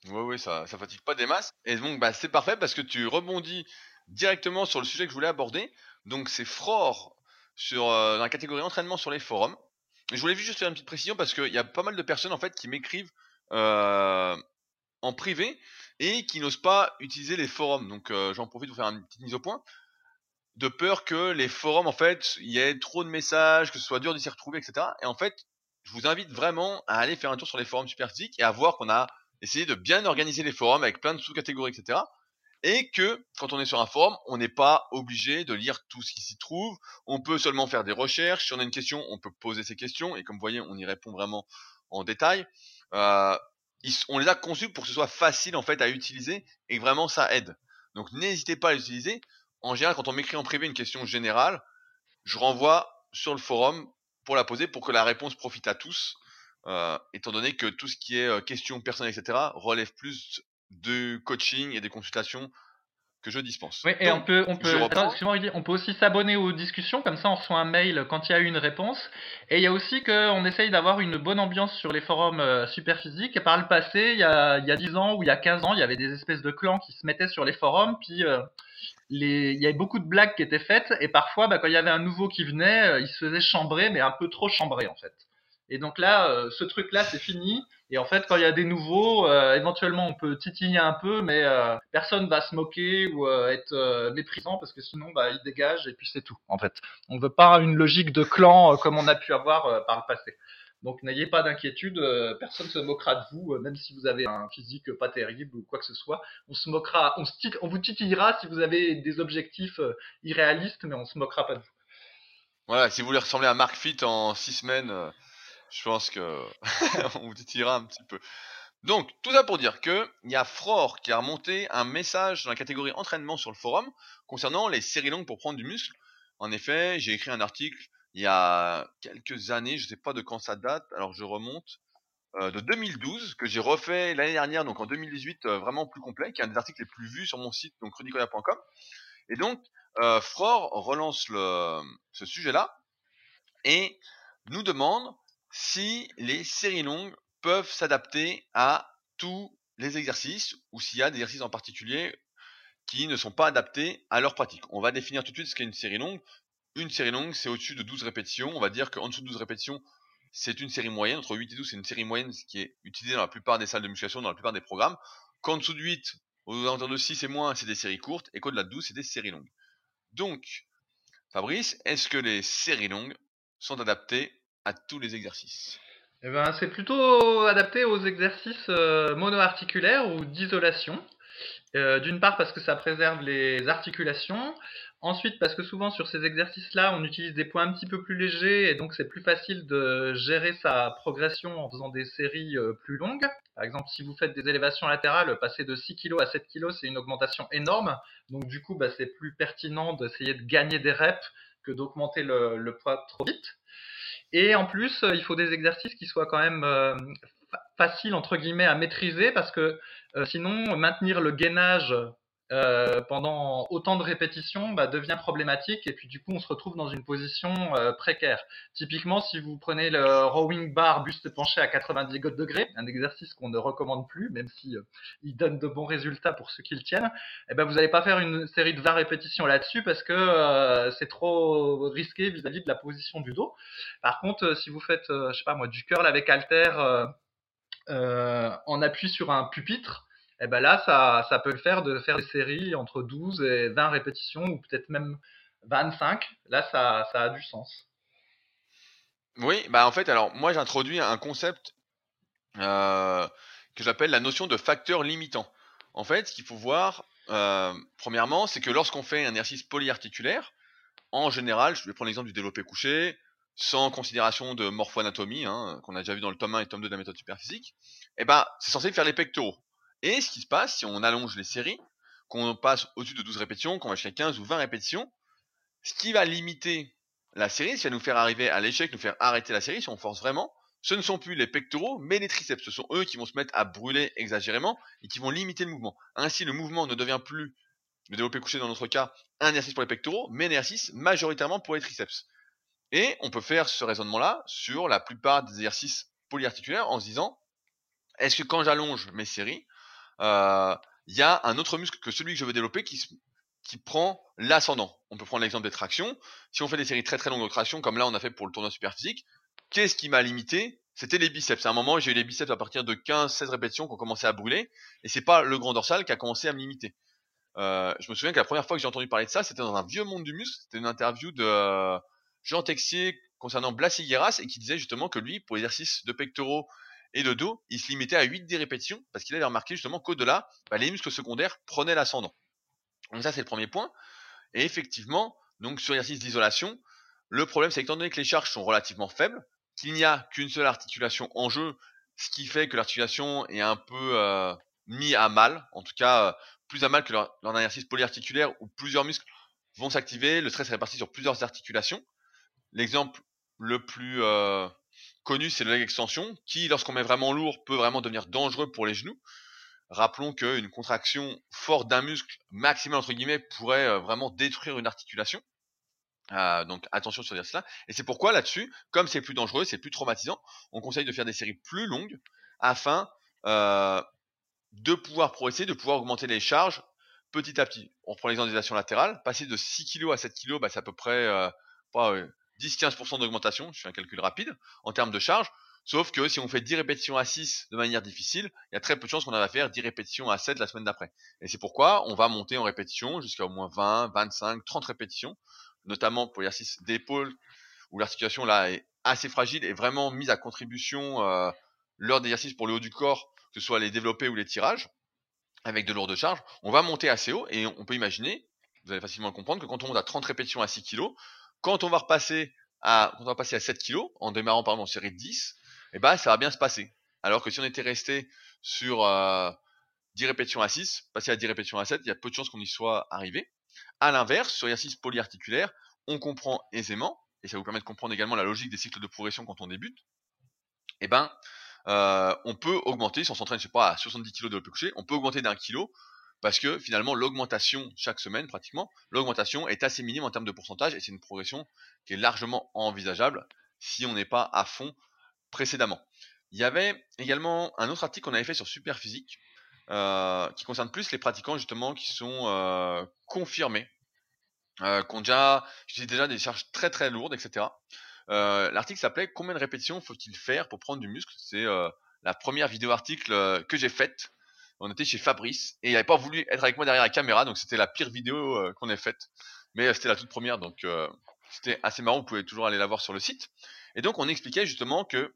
Oui, oui, ça, ça fatigue pas des masses. Et donc, bah, c'est parfait parce que tu rebondis directement sur le sujet que je voulais aborder. Donc, c'est Frore sur, euh, dans la catégorie entraînement sur les forums. je voulais juste faire une petite précision parce qu'il y a pas mal de personnes en fait qui m'écrivent euh, en privé et qui n'osent pas utiliser les forums. Donc, euh, j'en profite pour faire une petite mise au point. de peur que les forums, en fait, il y ait trop de messages, que ce soit dur de s'y retrouver, etc. Et en fait, je vous invite vraiment à aller faire un tour sur les forums Superphysique et à voir qu'on a essayé de bien organiser les forums avec plein de sous-catégories, etc. Et que quand on est sur un forum, on n'est pas obligé de lire tout ce qui s'y trouve. On peut seulement faire des recherches. Si on a une question, on peut poser ces questions. Et comme vous voyez, on y répond vraiment en détail. Euh, on les a conçus pour que ce soit facile en fait à utiliser et vraiment ça aide. Donc n'hésitez pas à l'utiliser. En général, quand on m'écrit en privé une question générale, je renvoie sur le forum pour la poser pour que la réponse profite à tous, euh, étant donné que tout ce qui est euh, questions personnelles, etc., relève plus de coaching et des consultations que je dispense. Oui, et on peut, on peut, on peut aussi s'abonner aux discussions, comme ça on reçoit un mail quand il y a eu une réponse. Et il y a aussi qu'on essaye d'avoir une bonne ambiance sur les forums euh, super physiques. Et par le passé, il y, a, il y a 10 ans ou il y a 15 ans, il y avait des espèces de clans qui se mettaient sur les forums, puis euh, les, il y avait beaucoup de blagues qui étaient faites, et parfois, bah, quand il y avait un nouveau qui venait, euh, il se faisait chambrer, mais un peu trop chambrer en fait. Et donc là, euh, ce truc-là, c'est fini. Et en fait, quand il y a des nouveaux, euh, éventuellement, on peut titiller un peu, mais euh, personne va se moquer ou être méprisant parce que sinon, bah, il dégage et puis c'est tout. En fait, on veut pas une logique de clan comme on a pu avoir par le passé. Donc n'ayez pas d'inquiétude, personne se moquera de vous, même si vous avez un physique pas terrible ou quoi que ce soit. On se moquera, on vous titillera si vous avez des objectifs irréalistes, mais on se moquera pas de vous. Voilà, si vous voulez ressembler à Mark Fit en six semaines je pense que on vous titillera un petit peu. Donc, tout ça pour dire que il y a Frore qui a remonté un message dans la catégorie entraînement sur le forum concernant les séries longues pour prendre du muscle. En effet, j'ai écrit un article il y a quelques années, je ne sais pas de quand ça date, alors je remonte, euh, de 2012, que j'ai refait l'année dernière, donc en 2018, euh, vraiment plus complet, qui est un des articles les plus vus sur mon site, donc rudicola.com. Et donc, euh, Frore relance le, ce sujet-là et nous demande si les séries longues peuvent s'adapter à tous les exercices ou s'il y a des exercices en particulier qui ne sont pas adaptés à leur pratique. On va définir tout de suite ce qu'est une série longue. Une série longue, c'est au-dessus de 12 répétitions. On va dire qu'en dessous de 12 répétitions, c'est une série moyenne. Entre 8 et 12, c'est une série moyenne ce qui est utilisée dans la plupart des salles de musculation, dans la plupart des programmes. Qu'en dessous de 8, aux alentours de 6 et moins, c'est des séries courtes. Et qu'au-delà de 12, c'est des séries longues. Donc, Fabrice, est-ce que les séries longues sont adaptées à tous les exercices eh ben, C'est plutôt adapté aux exercices euh, monoarticulaires ou d'isolation. Euh, d'une part parce que ça préserve les articulations, ensuite parce que souvent sur ces exercices-là on utilise des points un petit peu plus légers et donc c'est plus facile de gérer sa progression en faisant des séries euh, plus longues. Par exemple si vous faites des élévations latérales, passer de 6 kg à 7 kg c'est une augmentation énorme, donc du coup bah, c'est plus pertinent d'essayer de gagner des reps que d'augmenter le poids trop vite. Et en plus, euh, il faut des exercices qui soient quand même euh, faciles entre guillemets à maîtriser parce que euh, sinon maintenir le gainage euh, pendant autant de répétitions bah, devient problématique et puis du coup on se retrouve dans une position euh, précaire. Typiquement si vous prenez le rowing bar buste penché à 90 degrés, un exercice qu'on ne recommande plus même si euh, il donne de bons résultats pour ceux qui le tiennent, eh ben vous n'allez pas faire une série de 20 répétitions là-dessus parce que c'est trop risqué vis-à-vis de la position du dos. Par contre si vous faites je sais pas moi du curl avec halter en appui sur un pupitre, et eh ben là, ça, peut le faire de faire des séries entre 12 et 20 répétitions, ou peut-être même 25. Là, ça, ça a du sens. Oui, bah en fait, alors moi j'introduis un concept euh, que j'appelle la notion de facteur limitant. En fait, ce qu'il faut voir, euh, premièrement, c'est que lorsqu'on fait un exercice polyarticulaire, en général, je vais prendre l'exemple du développé couché, sans considération de morpho-anatomie, hein, qu'on a déjà vu dans le tome 1 et tome 2 de la méthode superphysique, eh ben, c'est censé faire les pectoraux. Et ce qui se passe, si on allonge les séries, qu'on passe au-dessus de 12 répétitions, qu'on va jusqu'à 15 ou 20 répétitions, ce qui va limiter la série, ce qui va nous faire arriver à l'échec, nous faire arrêter la série, si on force vraiment, ce ne sont plus les pectoraux, mais les triceps. Ce sont eux qui vont se mettre à brûler exagérément et qui vont limiter le mouvement. Ainsi, le mouvement ne devient plus, le développé couché dans notre cas, un exercice pour les pectoraux, mais un exercice majoritairement pour les triceps. Et on peut faire ce raisonnement-là sur la plupart des exercices polyarticulaires en se disant, est-ce que quand j'allonge mes séries, il euh, y a un autre muscle que celui que je veux développer qui, qui prend l'ascendant. On peut prendre l'exemple des tractions. Si on fait des séries très très longues de tractions, comme là on a fait pour le tournoi super physique, qu'est-ce qui m'a limité? C'était les biceps. À un moment, j'ai eu les biceps à partir de 15-16 répétitions qui ont commencé à brûler, et c'est pas le grand dorsal qui a commencé à me limiter. Euh, je me souviens que la première fois que j'ai entendu parler de ça, c'était dans un vieux monde du muscle. C'était une interview de euh, Jean Texier concernant Blas Higueras et qui disait justement que lui, pour l'exercice de pectoraux et de dos, il se limitait à 8 des répétitions parce qu'il avait remarqué justement qu'au-delà, bah, les muscles secondaires prenaient l'ascendant. Donc ça, c'est le premier point. Et effectivement, donc sur l'exercice d'isolation, le problème, c'est qu'étant donné que les charges sont relativement faibles, qu'il n'y a qu'une seule articulation en jeu, ce qui fait que l'articulation est un peu euh, mis à mal, en tout cas euh, plus à mal que lors d'un exercice polyarticulaire où plusieurs muscles vont s'activer, le stress est réparti sur plusieurs articulations. L'exemple le plus euh, connu, c'est le leg extension, qui, lorsqu'on met vraiment lourd, peut vraiment devenir dangereux pour les genoux. Rappelons qu'une contraction forte d'un muscle maximal entre guillemets pourrait euh, vraiment détruire une articulation. Euh, donc attention sur cela. Et c'est pourquoi là-dessus, comme c'est plus dangereux, c'est plus traumatisant, on conseille de faire des séries plus longues afin euh, de pouvoir progresser, de pouvoir augmenter les charges petit à petit. On reprend l'exemple des actions latérales. Passer de 6 kg à 7 kg, bah, c'est à peu près euh, 10-15% d'augmentation, je fais un calcul rapide, en termes de charge. Sauf que si on fait 10 répétitions à 6 de manière difficile, il y a très peu de chances qu'on va faire 10 répétitions à 7 la semaine d'après. Et c'est pourquoi on va monter en répétition jusqu'à au moins 20, 25, 30 répétitions, notamment pour l'exercice d'épaule, où l'articulation là est assez fragile et vraiment mise à contribution euh, lors d'exercices pour le haut du corps, que ce soit les développés ou les tirages, avec de lourdes charges. On va monter assez haut et on peut imaginer, vous allez facilement le comprendre, que quand on monte à 30 répétitions à 6 kg, quand on va repasser à, passer à 7 kg, en démarrant par exemple en série de 10, eh ben, ça va bien se passer. Alors que si on était resté sur euh, 10 répétitions à 6, passer à 10 répétitions à 7, il y a peu de chances qu'on y soit arrivé. À l'inverse, sur l'exercice polyarticulaire, on comprend aisément, et ça vous permet de comprendre également la logique des cycles de progression quand on débute, eh ben, euh, on peut augmenter, si on s'entraîne, je sais pas, à 70 kg de l'OP couché, on peut augmenter d'un kilo, parce que finalement, l'augmentation, chaque semaine pratiquement, l'augmentation est assez minime en termes de pourcentage, et c'est une progression qui est largement envisageable si on n'est pas à fond précédemment. Il y avait également un autre article qu'on avait fait sur Superphysique, euh, qui concerne plus les pratiquants justement qui sont euh, confirmés, euh, qui ont déjà, déjà des charges très très lourdes, etc. Euh, l'article s'appelait Combien de répétitions faut-il faire pour prendre du muscle? C'est la première vidéo article que j'ai faite. On était chez Fabrice et il n'avait pas voulu être avec moi derrière la caméra, donc c'était la pire vidéo qu'on ait faite. Mais c'était la toute première, donc c'était assez marrant. Vous pouvez toujours aller la voir sur le site. Et donc on expliquait justement que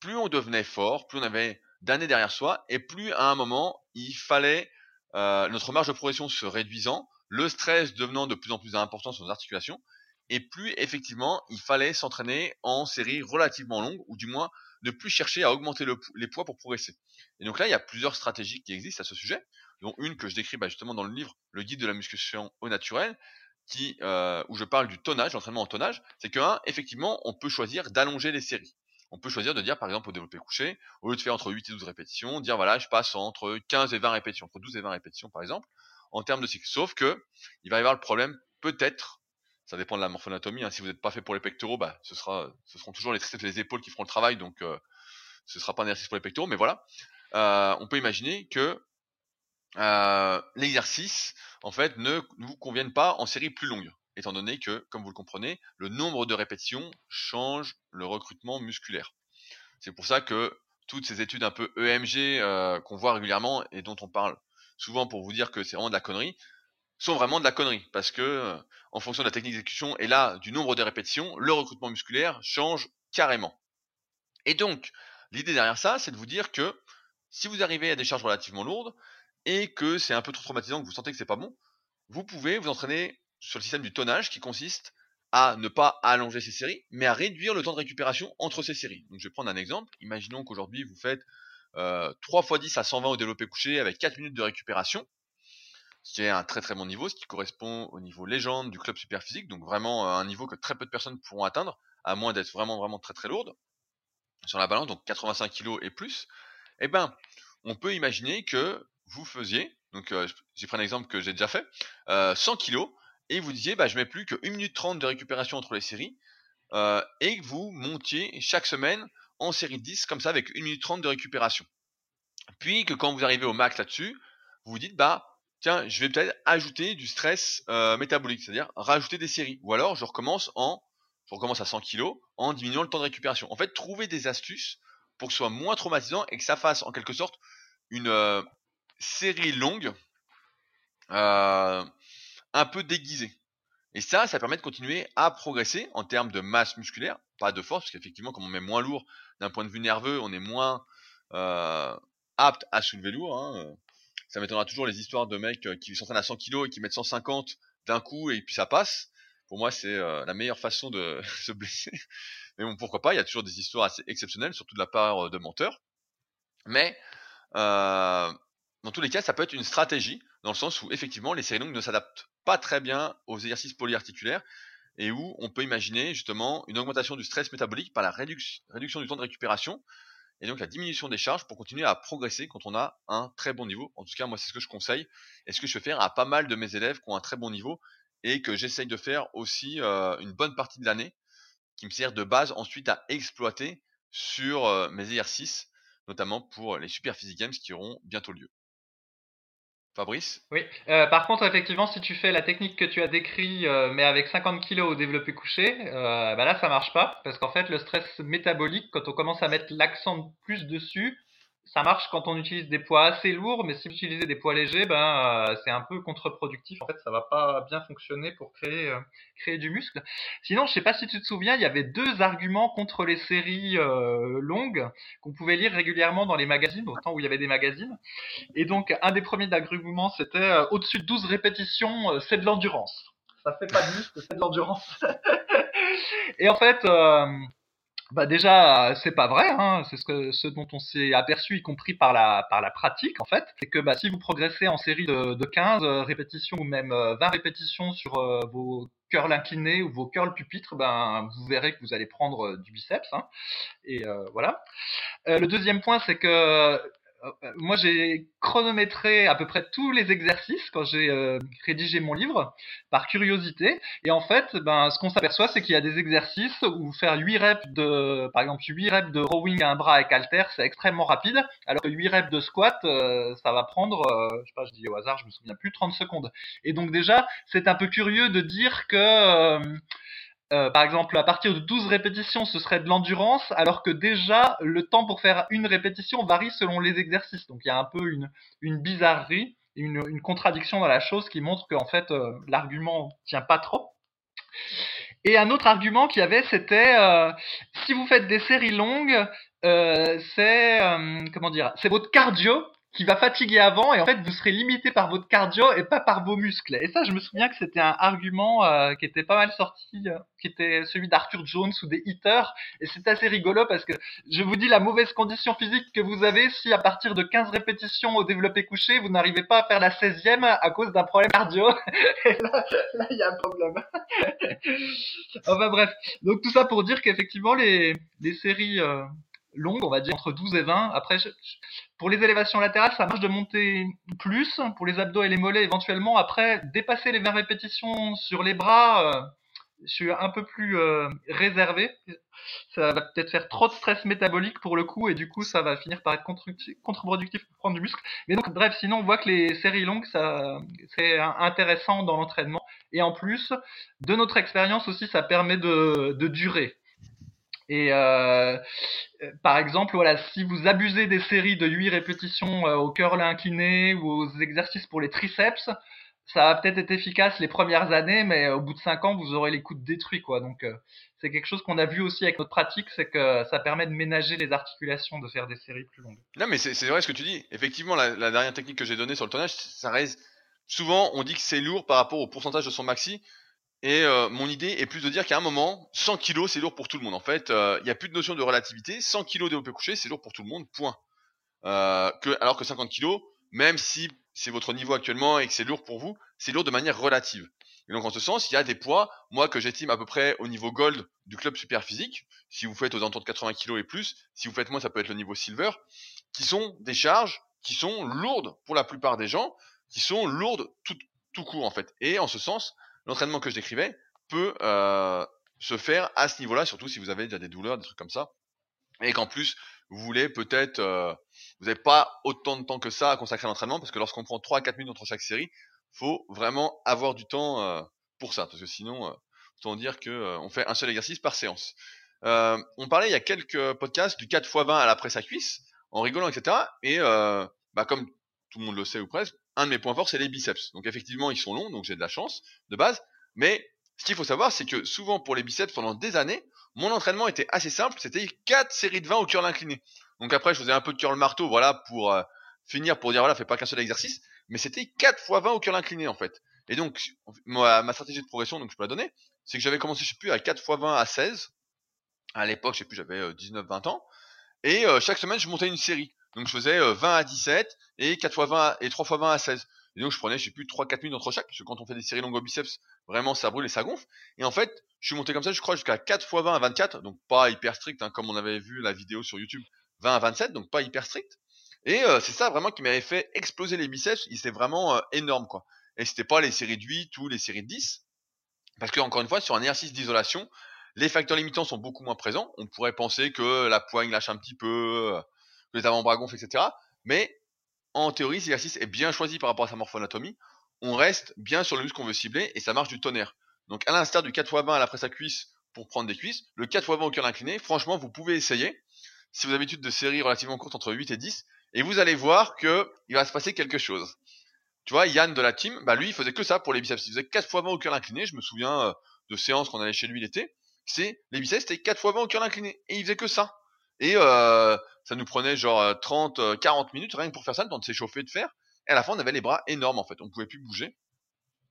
plus on devenait fort, plus on avait d'années derrière soi, et plus à un moment il fallait euh, notre marge de progression se réduisant, le stress devenant de plus en plus important sur nos articulations, et plus effectivement il fallait s'entraîner en série relativement longue, ou du moins ne plus chercher à augmenter le, les poids pour progresser. Et donc là il y a plusieurs stratégies qui existent à ce sujet, dont une que je décris bah, justement dans le livre Le guide de la musculation au naturel, euh, où je parle du tonnage, l'entraînement en tonnage, c'est que effectivement, on peut choisir d'allonger les séries. On peut choisir de dire, par exemple, au développé couché, au lieu de faire entre 8 et 12 répétitions, dire, voilà, je passe entre 15 et 20 répétitions, entre 12 et 20 répétitions, par exemple, en termes de cycle. Sauf que, il va y avoir le problème, peut-être, ça dépend de la morphonatomie, hein, si vous n'êtes pas fait pour les pectoraux, bah, ce sera, ce seront toujours les triceps les épaules qui feront le travail, donc, euh, ce sera pas un exercice pour les pectoraux, mais voilà. Euh, on peut imaginer que euh, l'exercice, en fait, ne vous convienne pas en série plus longue, étant donné que, comme vous le comprenez, le nombre de répétitions change le recrutement musculaire. C'est pour ça que toutes ces études un peu EMG qu'on voit régulièrement et dont on parle souvent pour vous dire que c'est vraiment de la connerie, sont vraiment de la connerie, parce que euh, en fonction de la technique d'exécution et là du nombre de répétitions, le recrutement musculaire change carrément. Et donc, l'idée derrière ça, c'est de vous dire que si vous arrivez à des charges relativement lourdes, et que c'est un peu trop traumatisant, que vous sentez que c'est pas bon, vous pouvez vous entraîner sur le système du tonnage qui consiste à ne pas allonger ces séries, mais à réduire le temps de récupération entre ces séries. Donc je vais prendre un exemple. Imaginons qu'aujourd'hui vous faites euh, 3 x 10 à 120 au développé couché avec 4 minutes de récupération, ce qui est un très très bon niveau, ce qui correspond au niveau légende du club super physique, donc vraiment euh, un niveau que très peu de personnes pourront atteindre, à moins d'être vraiment vraiment très très lourde sur la balance, donc 85 kg et plus. Eh ben, on peut imaginer que vous faisiez, donc euh, j'ai pris un exemple que j'ai déjà fait, euh, 100 kg, et vous disiez, bah, je mets plus que 1 minute 30 de récupération entre les séries, euh, et que vous montiez chaque semaine en série 10, comme ça, avec 1 minute 30 de récupération. Puis que quand vous arrivez au max là-dessus, vous vous dites, bah, tiens, je vais peut-être ajouter du stress euh, métabolique, c'est-à-dire rajouter des séries. Ou alors, je recommence en, je recommence à 100 kg en diminuant le temps de récupération. En fait, trouver des astuces pour que ce soit moins traumatisant et que ça fasse en quelque sorte une, série longue un peu déguisé. Et ça, ça permet de continuer à progresser en termes de masse musculaire, pas de force, parce qu'effectivement, comme on met moins lourd d'un point de vue nerveux, on est moins apte à soulever lourd. Hein. Ça m'étonnera toujours les histoires de mecs qui s'entraînent à 100 kg et qui mettent 150 d'un coup et puis ça passe. Pour moi, c'est la meilleure façon de se blesser. Mais bon, pourquoi pas Il y a toujours des histoires assez exceptionnelles, surtout de la part de menteurs. Mais euh, dans tous les cas, ça peut être une stratégie, dans le sens où effectivement les séries longues ne s'adaptent pas très bien aux exercices polyarticulaires et où on peut imaginer justement une augmentation du stress métabolique par la réduction du temps de récupération et donc la diminution des charges pour continuer à progresser quand on a un très bon niveau. En tout cas, moi, c'est ce que je conseille et ce que je fais faire à pas mal de mes élèves qui ont un très bon niveau et que j'essaye de faire aussi euh, une bonne partie de l'année qui me sert de base ensuite à exploiter sur euh, mes exercices notamment pour les Super Physique Games qui auront bientôt lieu. Fabrice Oui, euh, par contre, effectivement, si tu fais la technique que tu as décrit, euh, mais avec 50 kg au développé couché, euh, bah là, ça marche pas, parce qu'en fait, le stress métabolique, quand on commence à mettre l'accent plus dessus, ça marche quand on utilise des poids assez lourds, mais si vous utilisez des poids légers, ben euh, c'est un peu contre-productif. En fait, ça va pas bien fonctionner pour créer euh, créer du muscle. Sinon, je sais pas si tu te souviens, il y avait deux arguments contre les séries euh, longues qu'on pouvait lire régulièrement dans les magazines, au temps où il y avait des magazines. Et donc, un des premiers arguments, c'était au-dessus de 12 répétitions, c'est de l'endurance. Ça fait pas de muscle, c'est de l'endurance. Et en fait bah déjà, c'est pas vrai. Hein. C'est ce, que, ce dont on s'est aperçu, y compris par la, par la pratique, en fait. C'est que bah, si vous progressez en série de, de 15 euh, répétitions ou même 20 euh, répétitions sur euh, vos curls inclinés ou vos curls pupitres, ben, vous verrez que vous allez prendre du biceps. Hein. Et voilà. le deuxième point, c'est que euh, moi j'ai chronométré à peu près tous les exercices quand j'ai euh, rédigé mon livre par curiosité. Et en fait ben ce qu'on s'aperçoit c'est qu'il y a des exercices où faire 8 reps de par exemple 8 reps de rowing à un bras avec halter c'est extrêmement rapide. Alors que 8 reps de squat euh, ça va prendre je sais pas je dis au hasard je me souviens plus 30 secondes. Et donc déjà c'est un peu curieux de dire que euh, par exemple, à partir de 12 répétitions, ce serait de l'endurance, alors que déjà, le temps pour faire une répétition varie selon les exercices. Donc il y a un peu une, bizarrerie, une, contradiction dans la chose qui montre qu'en fait, euh, l'argument tient pas trop. Et un autre argument qu'il y avait, c'était euh, si vous faites des séries longues, c'est comment dire, c'est votre cardio qui va fatiguer avant et en fait vous serez limité par votre cardio et pas par vos muscles. Et ça, je me souviens que c'était un argument euh, qui était pas mal sorti, euh, qui était celui d'Arthur Jones ou des hitters. Et c'est assez rigolo parce que je vous dis la mauvaise condition physique que vous avez si à partir de 15 répétitions au développé couché, vous n'arrivez pas à faire la 16e à cause d'un problème cardio. et là, il y a un problème. enfin bref. Donc tout ça pour dire qu'effectivement les, les séries euh, longue, on va dire entre 12 et 20. Après, pour les élévations latérales, ça marche de monter plus. Pour les abdos et les mollets, éventuellement. Après, dépasser les 20 répétitions sur les bras, euh, je suis un peu plus euh, réservé. Ça va peut-être faire trop de stress métabolique pour le coup, et du coup, ça va finir par être contre-productif pour prendre du muscle. Mais donc, bref, sinon, on voit que les séries longues, ça, c'est intéressant dans l'entraînement. Et en plus, de notre expérience aussi, ça permet de, de durer. Et euh, euh, par exemple, voilà, si vous abusez des séries de 8 répétitions euh, au curl incliné ou aux exercices pour les triceps, ça va peut-être être efficace les premières années, mais au bout de 5 ans, vous aurez les coudes détruits, quoi. Donc, c'est quelque chose qu'on a vu aussi avec notre pratique, c'est que ça permet de ménager les articulations, de faire des séries plus longues. Non, mais c'est vrai ce que tu dis. Effectivement, la, la dernière technique que j'ai donnée sur le tonnage, ça reste souvent on dit que c'est lourd par rapport au pourcentage de son maxi. Et euh, mon idée est plus de dire qu'à un moment, 100 kg c'est lourd pour tout le monde. En fait, euh, il n'y a plus de notion de relativité. 100 kg développé couché, c'est lourd pour tout le monde. Point. Euh, que, alors que 50 kg, même si c'est votre niveau actuellement et que c'est lourd pour vous, c'est lourd de manière relative. Et donc en ce sens, il y a des poids, moi que j'estime à peu près au niveau gold du club super physique, si vous faites aux alentours de 80 kg et plus, si vous faites moins, ça peut être le niveau silver, qui sont des charges qui sont lourdes pour la plupart des gens, qui sont lourdes tout, tout court en fait. Et en ce sens, l'entraînement que je décrivais peut euh, se faire à ce niveau-là, surtout si vous avez déjà des douleurs, des trucs comme ça, et qu'en plus vous voulez peut-être, euh, vous n'avez pas autant de temps que ça à consacrer à l'entraînement, parce que lorsqu'on prend 3 à 4 minutes entre chaque série, faut vraiment avoir du temps euh, pour ça, parce que sinon, autant dire que on fait un seul exercice par séance. on parlait il y a quelques podcasts du 4 x 20 à la presse à cuisse, en rigolant, etc. Et bah, comme tout le monde le sait ou presque, un de mes points forts, c'est les biceps. Donc effectivement, ils sont longs, donc j'ai de la chance de base. Mais ce qu'il faut savoir, c'est que souvent pour les biceps, pendant des années, mon entraînement était assez simple. C'était quatre séries de 20 au curl incliné. Donc après, je faisais un peu de curl marteau, voilà, pour euh, finir, pour dire voilà, fais pas qu'un seul exercice. Mais c'était 4 fois 20 au curl incliné en fait. Et donc, ma, ma stratégie de progression, donc je peux la donner, c'est que j'avais commencé, je sais plus, à 4 fois 20 à 16. À l'époque, je sais plus, j'avais 19-20 ans. Et euh, chaque semaine, je montais une série. Donc je faisais 20 euh, à 17 et 4 fois 20 et 3 fois 20 à 16. Et donc je prenais, je sais plus, 3-4 minutes entre chaque, parce que quand on fait des séries longues au biceps, vraiment ça brûle et ça gonfle. Et en fait, je suis monté comme ça, je crois, jusqu'à 4 fois 20 à 24, donc pas hyper strict, hein, comme on avait vu la vidéo sur YouTube, 20 à 27, donc pas hyper strict. Et euh, c'est ça vraiment qui m'avait fait exploser les biceps, il était vraiment énorme quoi. Et c'était pas les séries de 8 ou les séries de 10, parce que encore une fois, sur un exercice d'isolation, les facteurs limitants sont beaucoup moins présents. On pourrait penser que la poigne lâche un petit peu, que les avant-bras gonflent, etc. Mais en théorie, cet exercice est bien choisi par rapport à sa morphoanatomie. On reste bien sur le muscle qu'on veut cibler et ça marche du tonnerre. Donc à l'instar du 4 x 20 à la presse à cuisse pour prendre des cuisses, le 4 x 20 au cœur incliné, franchement, vous pouvez essayer. Si vous avez l'habitude de séries relativement courtes entre 8 et 10, et vous allez voir que il va se passer quelque chose. Tu vois, Yann de la team, bah lui, il faisait que ça pour les biceps. Il faisait 4 x 20 au cœur incliné. Je me souviens euh, de séances qu'on allait chez lui l'été c'est les biceps c'était 4 fois 20 au curl incliné et il faisait que ça. Et euh, ça nous prenait genre 30 euh, 40 euh, minutes rien que pour faire ça le temps de s'échauffer de faire et à la fin on avait les bras énormes en fait, on pouvait plus bouger.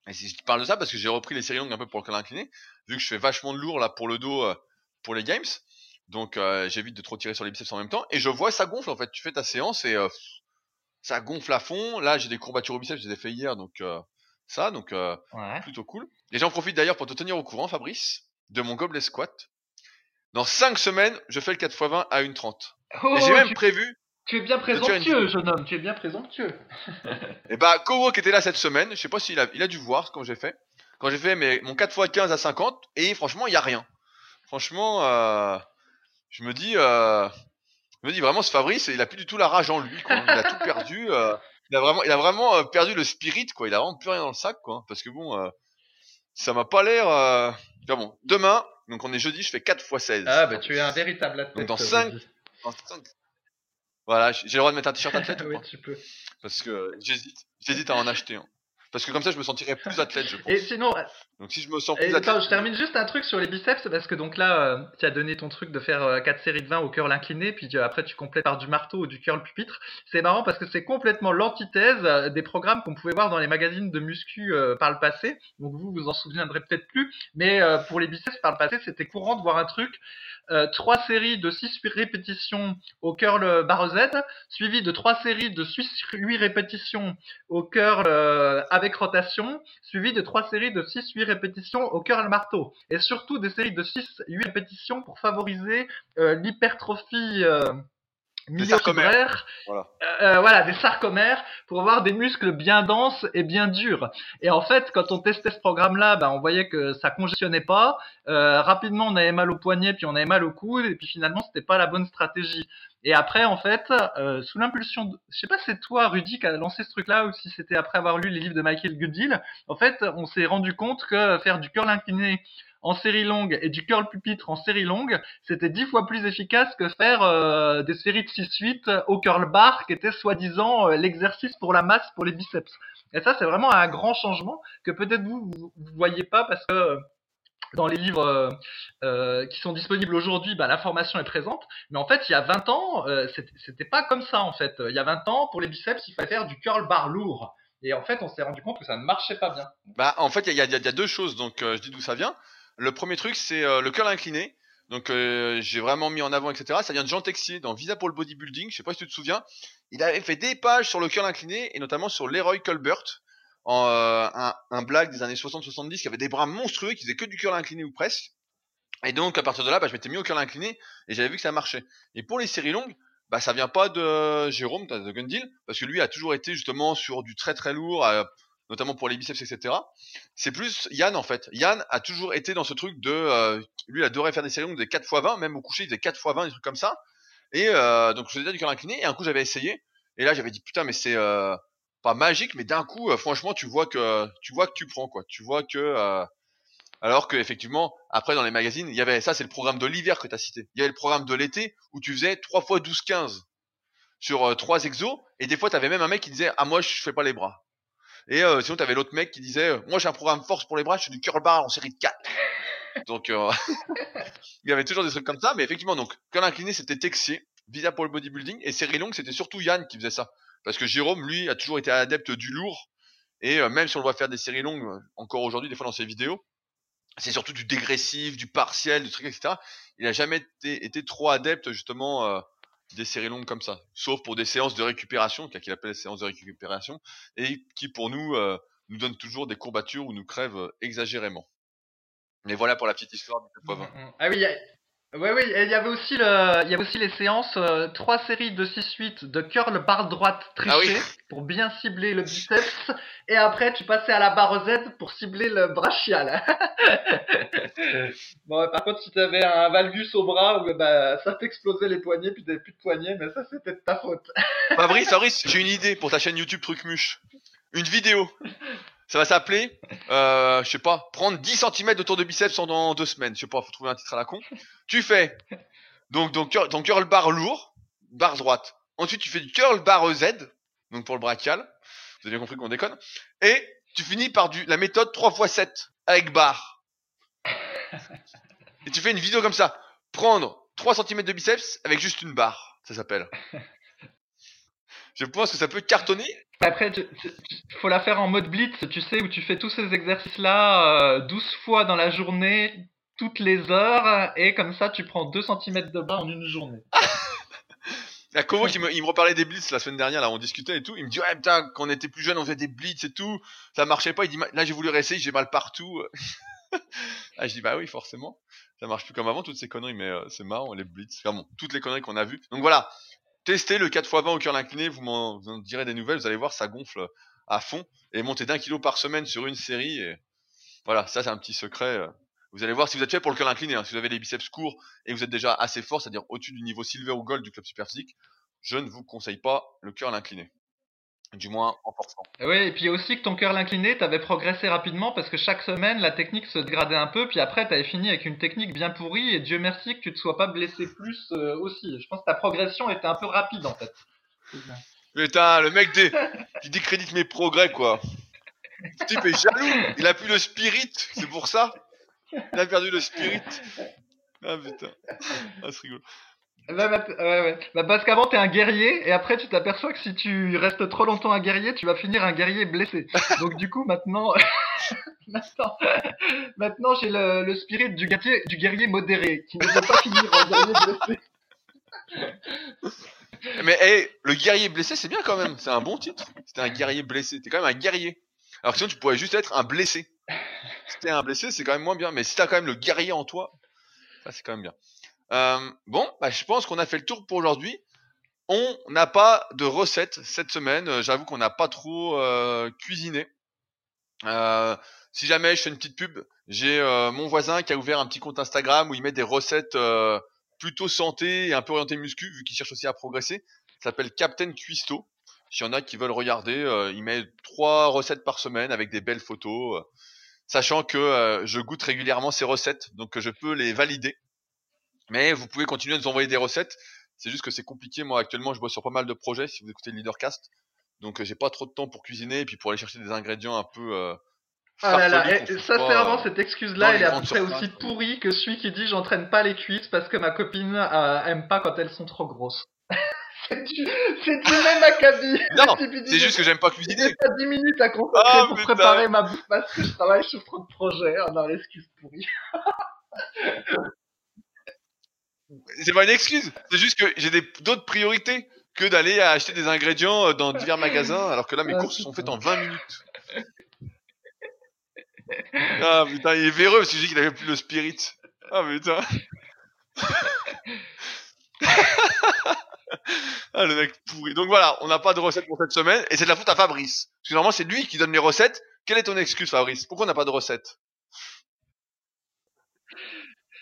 Et je parle de ça parce que j'ai repris les séries longues un peu pour le curl incliné vu que je fais vachement de lourd là pour le dos euh, pour les games. Donc j'évite de trop tirer sur les biceps en même temps et je vois ça gonfle en fait, tu fais ta séance et ça gonfle à fond. Là, j'ai des courbatures au biceps, je les ai fait hier donc ça donc plutôt cool. Et j'en profite d'ailleurs pour te tenir au courant Fabrice de mon gobelet squat. Dans 5 semaines, je fais le 4 x 20 à 1,30. Oh, j'ai même prévu. Tu es bien présomptueux, jeune homme, tu es bien présomptueux. et eh bah, Kowo qui était là cette semaine, je sais pas s'il a, il a dû voir quand j'ai fait. Quand j'ai fait mes, mon 4 x 15 à 50, et franchement, il y a rien. Franchement, euh, je me dis, euh, je me dis vraiment, ce Fabrice, il a plus du tout la rage en lui, quoi. Il a tout perdu, euh, il a vraiment, il a vraiment perdu le spirit, quoi. Il a vraiment plus rien dans le sac, quoi. Parce que bon, ça m'a pas l'air. Euh... bon, demain, donc on est jeudi, je fais 4 x 16. Ah bah tu es un véritable athlète. Donc dans 5, dans 5 Voilà, j'ai le droit de mettre un t-shirt athlète Oui, tu peux. Parce que j'hésite, j'hésite à en acheter un. Parce que comme ça, je me sentirais plus athlète, je pense. Et sinon, donc si je me sens plus athlète. Attends, je termine juste un truc sur les biceps parce que donc là, euh, tu as donné ton truc de faire euh, 4 séries de 20 au curl incliné, puis euh, après tu complètes par du marteau ou du curl pupitre. C'est marrant parce que c'est complètement l'antithèse euh, des programmes qu'on pouvait voir dans les magazines de muscu euh, par le passé. Donc vous vous en souviendrez peut-être plus, mais pour les biceps par le passé, c'était courant de voir un truc euh, 3 séries de 6 répétitions au curl barre Z, suivi de 3 séries de 8 répétitions au curl avec rotation, suivi de 3 séries de 6-8 répétitions au curl marteau. Et surtout des séries de 6-8 répétitions pour favoriser euh, l'hypertrophie euh, myofibраire. Voilà. Euh, voilà, des sarcomères pour avoir des muscles bien denses et bien durs. Et en fait, quand on testait ce programme-là, ben, on voyait que ça congestionnait pas. Euh, rapidement, on avait mal au poignet, puis on avait mal au coude, et puis finalement, c'était pas la bonne stratégie. Et après, en fait, euh, sous l'impulsion, de... je sais pas si c'est toi, Rudy, qui a lancé ce truc-là, ou si c'était après avoir lu les livres de Michael Goodell. En fait, on s'est rendu compte que faire du curl incliné en série longue et du curl pupitre en série longue, c'était dix fois plus efficace que faire euh, des séries de 6-8 au curl bar, qui était soi-disant euh, l'exercice pour la masse pour les biceps. Et ça, c'est vraiment un grand changement que peut-être vous, vous, voyez pas parce que euh, dans les livres euh, qui sont disponibles aujourd'hui, bah, l'information est présente. Mais en fait, il y a 20 ans, euh, c'était pas comme ça en fait. Il y a 20 ans, pour les biceps, il fallait faire du curl bar lourd. Et en fait, on s'est rendu compte que ça ne marchait pas bien. Bah, en fait, il y a, deux choses. Donc, je dis d'où ça vient. Le premier truc, c'est euh, le curl incliné. Donc euh, j'ai vraiment mis en avant, etc. Ça vient de Jean Texier dans Visa pour le bodybuilding. Je sais pas si tu te souviens. Il avait fait des pages sur le curl incliné et notamment sur Leroy Colbert, euh, un, un blague des années 60-70 qui avait des bras monstrueux, qui faisait que du curl incliné ou presque. Et donc à partir de là, bah, je m'étais mis au curl incliné et j'avais vu que ça marchait. Et pour les séries longues, bah ça vient pas de Jérôme, de Gundil, parce que lui a toujours été justement sur du très très lourd, notamment pour les biceps, etc. C'est plus Yann en fait. Yann a toujours été dans ce truc de, euh, lui il adorait faire des séries longues des 4 x 20, même au coucher il faisait 4 x 20, des trucs comme ça. Et euh, donc je faisais du curl incliné et un coup j'avais essayé et là j'avais dit putain mais c'est euh, pas magique mais d'un coup franchement tu vois que tu vois que tu prends quoi. Tu vois que alors que effectivement après dans les magazines il y avait ça c'est le programme de l'hiver que tu as cité. Il y avait le programme de l'été où tu faisais 3 fois 12 15. sur euh, trois exos. Et des fois, t'avais même un mec qui disait ah moi je fais pas les bras. Et euh, sinon, t'avais l'autre mec qui disait euh, moi j'ai un programme force pour les bras, je fais du curl bar en série de 4. donc euh, il y avait toujours des trucs comme ça, mais effectivement donc curl incliné c'était Texier, Visa pour le bodybuilding et série longue c'était surtout Yann qui faisait ça. Parce que Jérôme, lui, a toujours été adepte du lourd. Et euh, même si on le voit faire des séries longues, euh, encore aujourd'hui, des fois dans ses vidéos, c'est surtout du dégressif, du partiel, du truc, etc. Il a jamais été, été trop adepte, justement, euh, des séries longues comme ça. Sauf pour des séances de récupération, qu'il appelle les séances de récupération, et qui, pour nous, euh, nous donnent toujours des courbatures ou nous crèvent euh, exagérément. Mais voilà pour la petite histoire du 4 x 20. Ah oui, oui, et il y avait aussi le, il y avait aussi les séances, euh, trois séries de 6-8 de curl barre droite trichée Ah oui. pour bien cibler le biceps, et après tu passais à la barre Z pour cibler le brachial. bon, par contre, si t'avais un valgus au bras, bah, ça t'explosait les poignets, puis t'avais plus de poignets, mais ça c'était de ta faute. Fabrice, Fabrice, j'ai une idée pour ta chaîne YouTube Trucmuche. Une vidéo. Ça va s'appeler, euh, je sais pas, prendre 10 cm de tour de biceps en deux semaines. Je sais pas, faut trouver un titre à la con. Tu fais donc donc cur- ton curl bar lourd, barre droite. Ensuite, tu fais du curl bar Z, donc pour le brachial. Vous avez bien compris qu'on déconne. Et tu finis par du la méthode 3 x 7 avec barre. Et tu fais une vidéo comme ça. Prendre 3 cm de biceps avec juste une barre. Ça s'appelle. Je pense que ça peut cartonner. Après, tu- tu- faut la faire en mode blitz, tu sais, où tu fais tous ces exercices-là euh, 12 fois dans la journée, toutes les heures, et comme ça, tu prends 2 cm de bas en une journée. Il y a Kovo qui me, il me reparlait des blitz la semaine dernière, là, on discutait et tout. Il me dit, ouais, putain, quand on était plus jeune, on faisait des blitz et tout. Ça marchait pas. Il dit, là, j'ai voulu réessayer, j'ai mal partout. ah, je dis, bah oui, forcément. Ça marche plus comme avant, toutes ces conneries, mais euh, c'est marrant, les blitz. Enfin bon, toutes les conneries qu'on a vues. Donc voilà. Testez le 4x20 au cœur incliné, vous m'en direz des nouvelles, vous allez voir, ça gonfle à fond. Et monter d'un kilo par semaine sur une série. Voilà, ça, c'est un petit secret. euh. Vous allez voir si vous êtes fait pour le curl incliné, hein, si vous avez les biceps courts et vous êtes déjà assez fort, c'est-à-dire au-dessus du niveau silver ou gold du club super physique, je ne vous conseille pas le curl incliné. Du moins en forçant. Oui, et puis aussi que ton cœur incliné, t'avais progressé rapidement parce que chaque semaine, la technique se dégradait un peu, puis après, t'avais fini avec une technique bien pourrie, et Dieu merci que tu te sois pas blessé plus euh, aussi. Je pense que ta progression était un peu rapide en fait. Putain, le mec dé- qui décrédite mes progrès, quoi. Ce type est jaloux. Il a plus le spirit, c'est pour ça. Il a perdu le spirit. Ah putain. Ah, c'est rigolo. Bah, bah, ouais, ouais. Bah, parce qu'avant t'es un guerrier et après tu t'aperçois que si tu restes trop longtemps un guerrier, tu vas finir un guerrier blessé. Donc du coup maintenant, maintenant, maintenant j'ai le, le spirit du guerrier, du guerrier modéré qui ne veut pas finir en guerrier blessé. Mais hey, le guerrier blessé, c'est bien quand même. C'est un bon titre. C'était un guerrier blessé. T'es quand même un guerrier. Alors que sinon, tu pourrais juste être un blessé. Si t'es un blessé, c'est quand même moins bien. Mais si t'as quand même le guerrier en toi, ça c'est quand même bien. Euh, bon, bah, je pense qu'on a fait le tour pour aujourd'hui. On n'a pas de recette cette semaine. Euh, J'avoue qu'on n'a pas trop euh, cuisiné. Si jamais je fais une petite pub, j'ai mon voisin qui a ouvert un petit compte Instagram où il met des recettes plutôt santé et un peu orienté muscu, vu qu'il cherche aussi à progresser. Ça s'appelle Captain Cuisto. S'il y en a qui veulent regarder, il met trois recettes par semaine avec des belles photos, sachant que je goûte régulièrement ces recettes, donc je peux les valider. Mais vous pouvez continuer à nous envoyer des recettes. C'est juste que c'est compliqué. Moi, actuellement, je bosse sur pas mal de projets. Si vous écoutez le Leadercast, donc euh, j'ai pas trop de temps pour cuisiner et puis pour aller chercher des ingrédients un peu. Euh, Ah là là, et- c'est vraiment euh, cette excuse-là, elle est à peu près aussi pourrie que celui qui dit j'entraîne pas les cuisses parce que ma copine euh, aime pas quand elles sont trop grosses. c'est du, du même acabit. Non, c'est juste que j'aime pas cuisiner. J'ai pas 10 minutes à consacrer Ah, pour putain. préparer ma bouffe parce que je travaille sur trop de projets. Ah non, l'excuse pourrie. C'est pas une excuse. C'est juste que j'ai d'autres priorités que d'aller acheter des ingrédients euh, dans divers magasins, alors que là mes Ah, courses sont faites en 20 minutes. Ah putain, il est véreux parce que j'ai qu'il avait plus le spirit. Ah putain. ah le mec pourri. Donc voilà, on n'a pas de recette pour cette semaine et c'est de la faute à Fabrice. Parce que normalement c'est lui qui donne les recettes. Quelle est ton excuse Fabrice? Pourquoi on n'a pas de recette?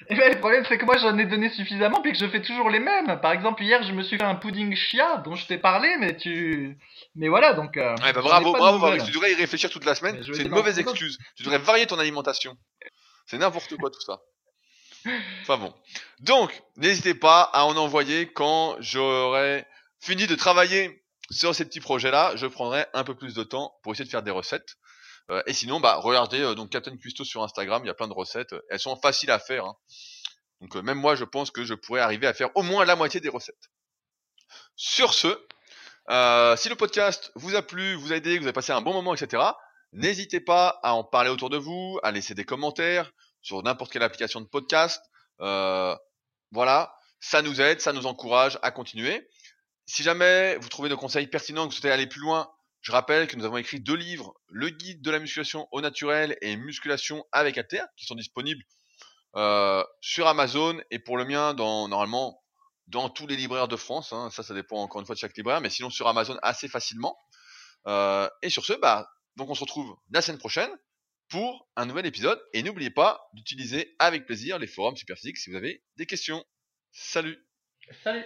Et ben, le problème, c'est que moi, j'en ai donné suffisamment, puis que je fais toujours les mêmes. Par exemple, hier, je me suis fait un pudding chia, dont je t'ai parlé, mais tu... Mais voilà, donc... euh, Ouais, bah j'en ai bravo, bravo. Fabrice, tu devrais y réfléchir toute la semaine. C'est une mauvaise excuse. Tu devrais varier ton alimentation. C'est n'importe quoi tout ça. Enfin bon. Donc, n'hésitez pas à en envoyer quand j'aurai fini de travailler sur ces petits projets-là, je prendrai un peu plus de temps pour essayer de faire des recettes. Euh, et sinon, bah, regardez euh, donc Captain Cuisto sur Instagram, il y a plein de recettes. Elles sont faciles à faire. Hein. Donc même moi, je pense que je pourrais arriver à faire au moins la moitié des recettes. Sur ce, si le podcast vous a plu, vous a aidé, que vous avez passé un bon moment, etc., n'hésitez pas à en parler autour de vous, à laisser des commentaires sur n'importe quelle application de podcast. voilà, ça nous aide, ça nous encourage à continuer. Si jamais vous trouvez nos conseils pertinents, que vous souhaitez aller plus loin, je rappelle que nous avons écrit deux livres, le guide de la musculation au naturel et musculation avec ATR, qui sont disponibles euh, sur Amazon et pour le mien, dans, normalement, dans tous les libraires de France. Hein. ça, ça dépend encore une fois de chaque libraire, mais sinon sur Amazon assez facilement. Euh, et sur ce, bah, donc on se retrouve la semaine prochaine pour un nouvel épisode. Et n'oubliez pas d'utiliser avec plaisir les forums Superphysique si vous avez des questions. Salut Salut